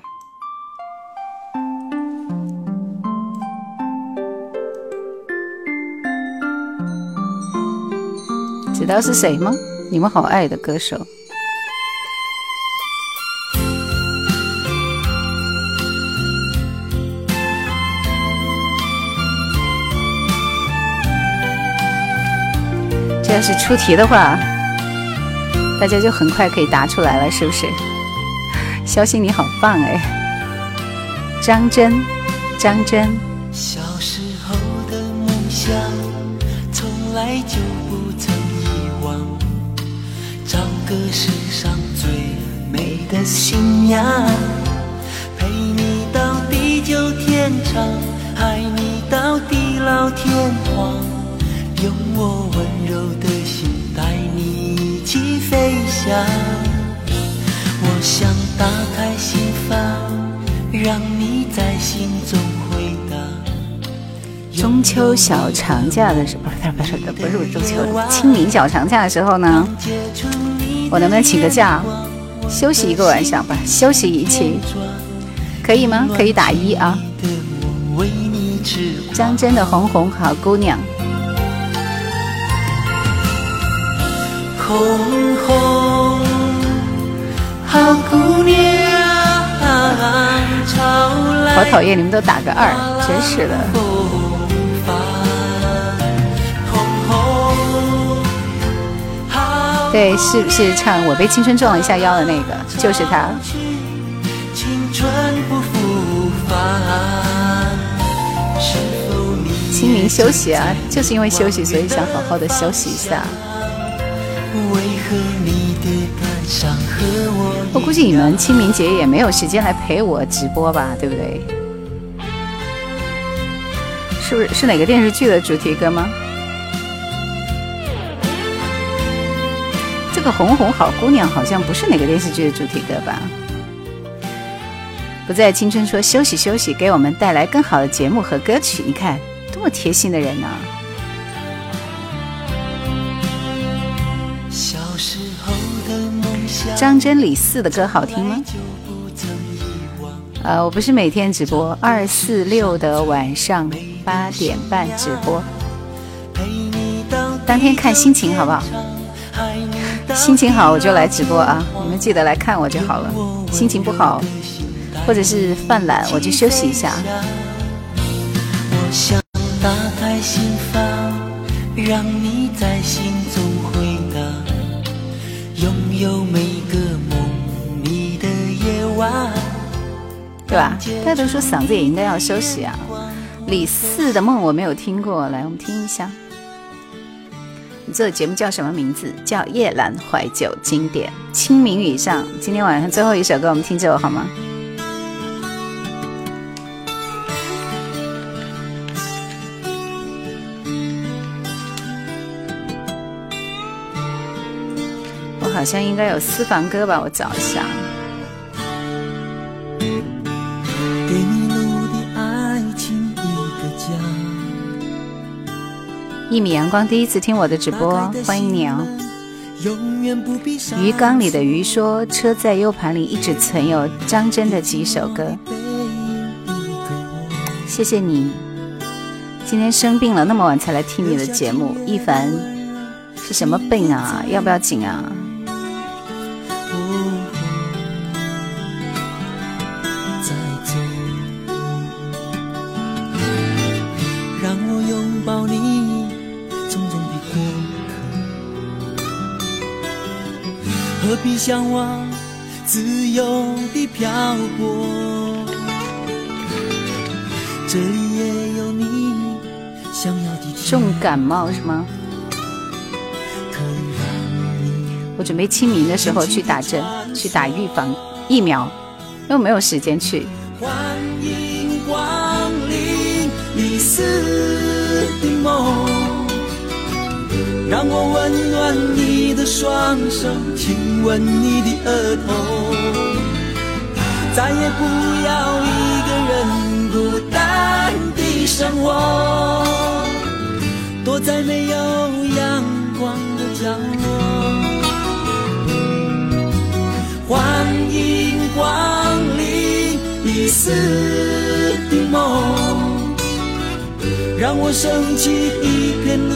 知道是谁吗？你们好爱的歌手。要是出题的话，大家就很快可以答出来了，是不是？肖星你好棒哎！张真，张真，小时候的梦想，从来就不曾遗忘。找个世上最美的新娘，陪你到地久天长，爱你到地老天荒，用我温柔的心带你一起飞翔。我想打开心房，让你在心中回荡。中秋小长假的时候，不是不是不是不是中秋，清明小长假的时候呢，我能不能请个假，休息一个晚上吧？休息一期，可以吗？可以打一啊。张真的《红红好姑娘》，红红好姑娘，潮来好讨厌你们都打个二，真是的。对，是不是唱我被青春撞了一下腰的那个？就是他。青春不复返，是否你清明休息啊，就是因为休息，所以想好好的休息一下。我估计你们清明节也没有时间来陪我直播吧，对不对？是不是是哪个电视剧的主题歌吗？这个红红好姑娘好像不是哪个电视剧的主题歌吧？不在青春说休息休息，给我们带来更好的节目和歌曲。你看，多么贴心的人呢、张真李四的歌好听吗？就不曾遗忘。呃，我不是每天直播，二四六的晚上八点半直播，陪你到当天看心情好不好？心情好我就来直播啊，你们记得来看我就好了。心情不好或者是犯懒，我就休息一下。我想打开心房，让你在心中有每个梦你的夜晚。对吧？大家都说嗓子也应该要休息啊。李四的梦我没有听过，来我们听一下。你做的节目叫什么名字？叫《夜阑怀旧经典》。清明雨上，今天晚上最后一首歌，我们听这首好吗？好像应该有私房歌吧，我找一下。给迷路的爱情一个家。一米阳光第一次听我的直播，欢迎你哦。鱼缸里的鱼说：“车在 U 盘里一直存有张真的几首歌。谢谢你。今天生病了，那么晚才来听你的节目。一凡是什么病啊？要不要紧啊？向往自由的漂泊？这里也有你想要的甜重感冒是吗？我准备清明的时候去打针，去打预防疫苗，因为没有时间去。欢迎光临你似的梦，让我温暖你的双手，亲吻你的额头，再也不要一个人孤单的生活，躲在没有阳光的角落。欢迎光临一丝的梦，让我升起一片路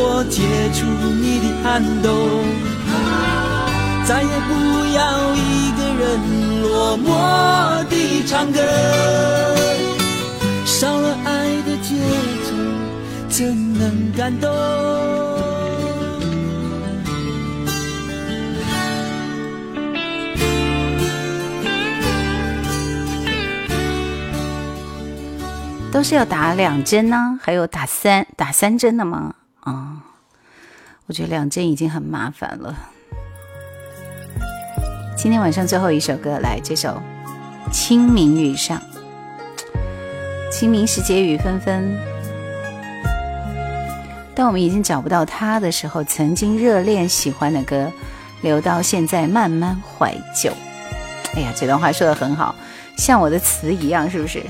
我，解除你的寒冬。再也不要一个人落寞地唱歌，少了爱的节奏，怎能感动？都是要打两针呢、还有打三打三针的吗？我觉得两件已经很麻烦了。今天晚上最后一首歌，来这首《清明雨上》。清明时节雨纷纷。当我们已经找不到他的时候，曾经热恋喜欢的歌，留到现在慢慢怀旧。哎呀，这段话说的很好，像我的词一样，是不是？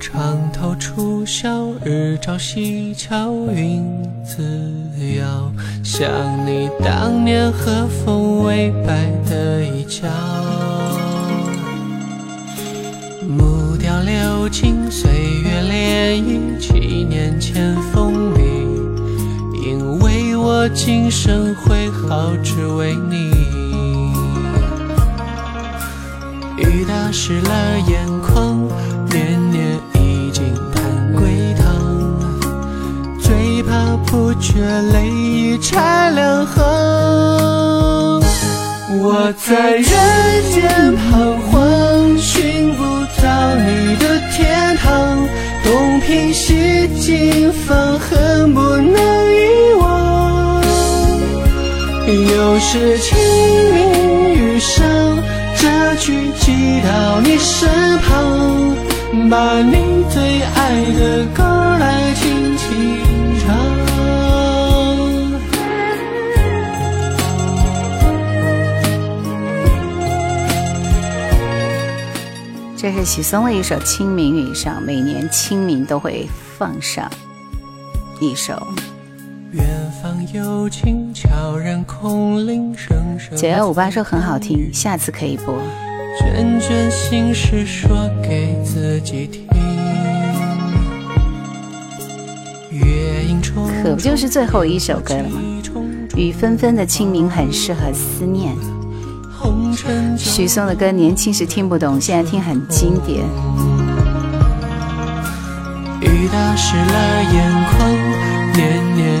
床初晓，日照西桥，云自遥。想你当年和风微摆的衣角。木雕流金，岁月涟漪，七年前风靡。因为我今生挥毫，只为你。雨打湿了眼眶，年归堂，最怕。不觉泪已拆两行，我在人间彷徨，寻不到你的天堂。东拼西凑，放恨不能遗忘。又是清明雨上，这句寄到你身旁，把你最爱的歌来轻轻唱。这是许嵩的一首《清明雨上》，每年清明都会放上一首。九幺五八说很好听，下次可以播。可不就是最后一首歌了吗？雨纷纷的清明很适合思念。许嵩的歌年轻时听不懂，现在听很经典。雨打湿了眼眶，年年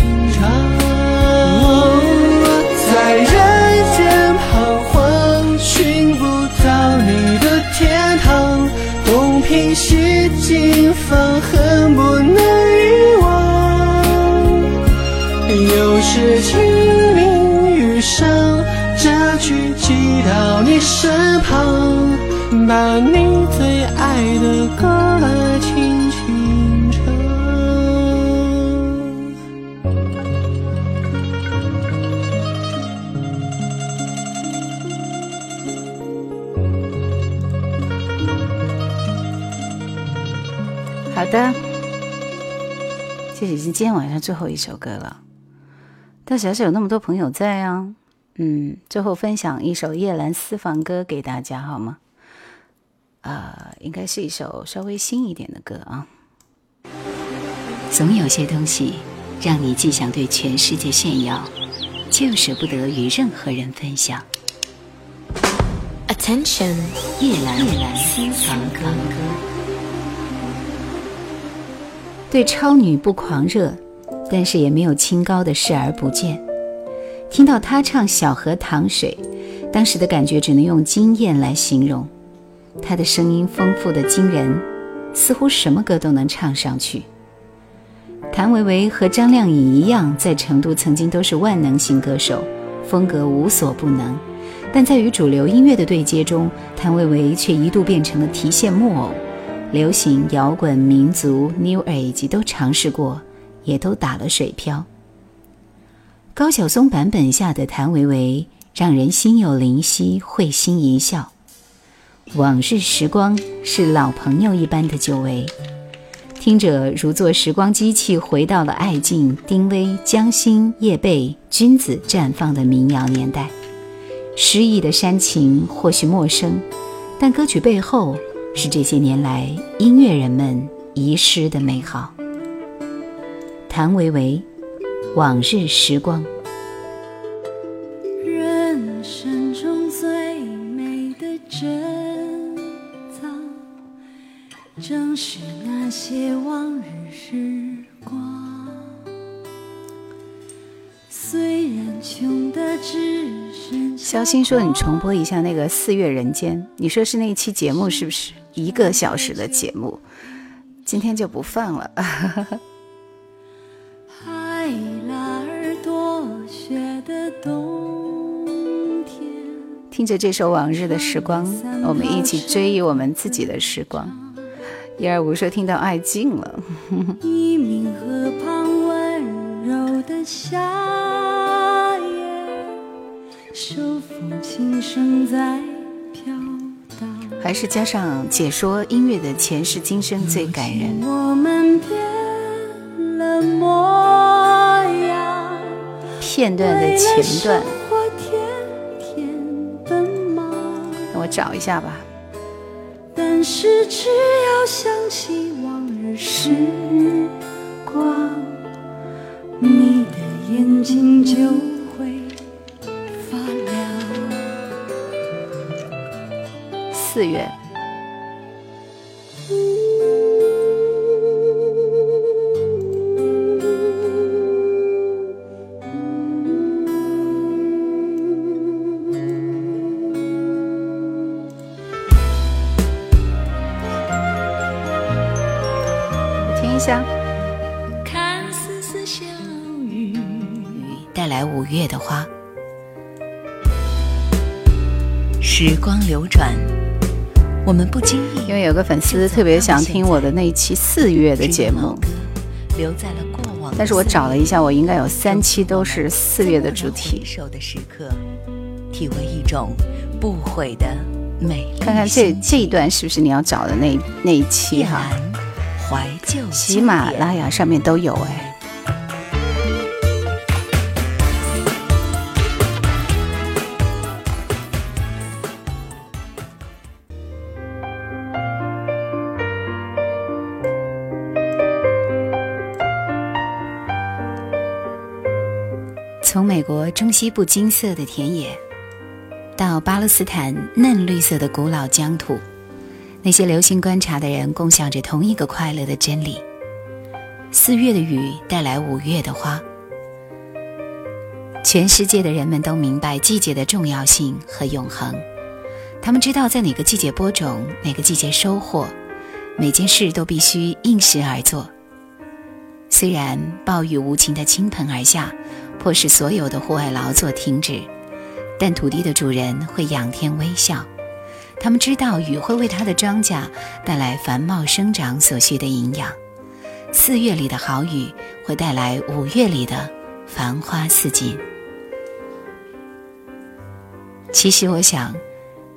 心房，恨不能遗忘。又是清明雨上。这句寄到你身旁，把你最爱的歌来的，这已经今天晚上最后一首歌了。但是还是有那么多朋友在啊。嗯，最后分享一首叶兰私房歌给大家好吗？啊，应该是一首稍微新一点的歌啊。总有些东西让你既想对全世界炫耀，就舍不得与任何人分享。Attention，夜兰叶兰私房歌。对超女不狂热，但是也没有清高的视而不见。听到她唱《小河淌水》，当时的感觉只能用惊艳来形容。她的声音丰富的惊人，似乎什么歌都能唱上去。谭维维和张靓颖一样，在成都曾经都是万能型歌手，风格无所不能。但在与主流音乐的对接中，谭维维却一度变成了提线木偶。流行、摇滚、民族、New Age 都尝试过，也都打了水漂。高晓松版本下的谭维维，让人心有灵犀，会心一笑。往日时光是老朋友一般的久违，听者如坐时光机器，回到了艾敬、丁薇、江心、叶蓓、君子绽放的民谣年代。诗意的煽情或许陌生，但歌曲背后是这些年来音乐人们遗失的美好。谭维维。往日时光。人生中最美的珍藏，正是那些往日时光。虽然穷的只剩肖鑫说：“你重播一下那个《四月人间》，你说是那一期节目是不是一个小时的节目？今天就不放了。海拉尔多雪的冬天，听着这首《往日的时光》，我们一起追忆我们自己的时光。一二五说听到爱尽了，黎明河畔温柔的夏夜，手风琴声在。还是加上解说音乐的前世今生最感人。我们变了模样，片段的前段，我找一下吧。但是只要想起往日时光，你的眼睛就四月，我听一下。看丝丝小雨，带来五月的花。时光流转，我们不经意，因为有个粉丝特别想听我的那一期四月的节目，留在了过往。但是我找了一下，我应该有三期都是四月的主题。手的时刻，体会一种不悔的美丽。看看这这一段是不是你要找的那那一期哈？阑怀旧，喜马拉雅上面都有哎。中西部金色的田野，到巴勒斯坦嫩绿色的古老疆土，那些留心观察的人共享着同一个快乐的真理：四月的雨带来五月的花。全世界的人们都明白季节的重要性和永恒，他们知道在哪个季节播种，哪个季节收获，每件事都必须应时而做。虽然暴雨无情的倾盆而下，迫使所有的户外劳作停止，但土地的主人会仰天微笑。他们知道雨会为他的庄稼带来繁茂生长所需的营养。四月里的好雨会带来五月里的繁花似锦。其实我想，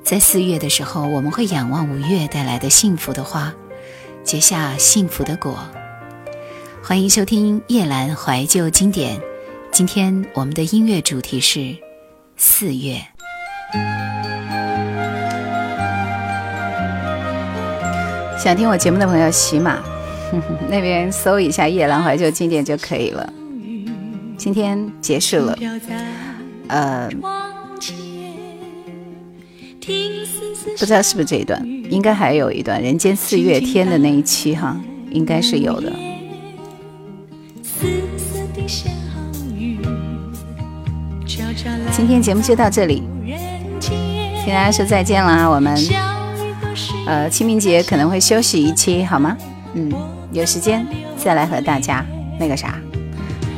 在四月的时候，我们会仰望五月带来的幸福的花，结下幸福的果。欢迎收听夜阑怀旧经典。今天我们的音乐主题是四月。想听我节目的朋友，喜马 那边搜一下《夜阑怀旧经典》就可以了。今天结束了，呃，不知道是不是这一段，应该还有一段《人间四月天》的那一期哈，应该是有的。今天节目就到这里，跟大家说再见啦，我们。呃，清明节可能会休息一期，好吗？嗯，有时间再来和大家那个啥，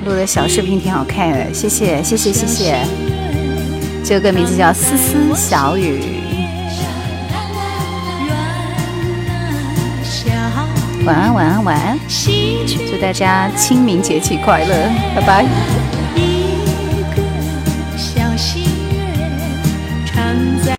录的小视频挺好看的，谢谢谢谢谢谢。这首歌名字叫《丝丝小雨》。晚安晚安晚安，祝大家清明节气快乐，拜拜。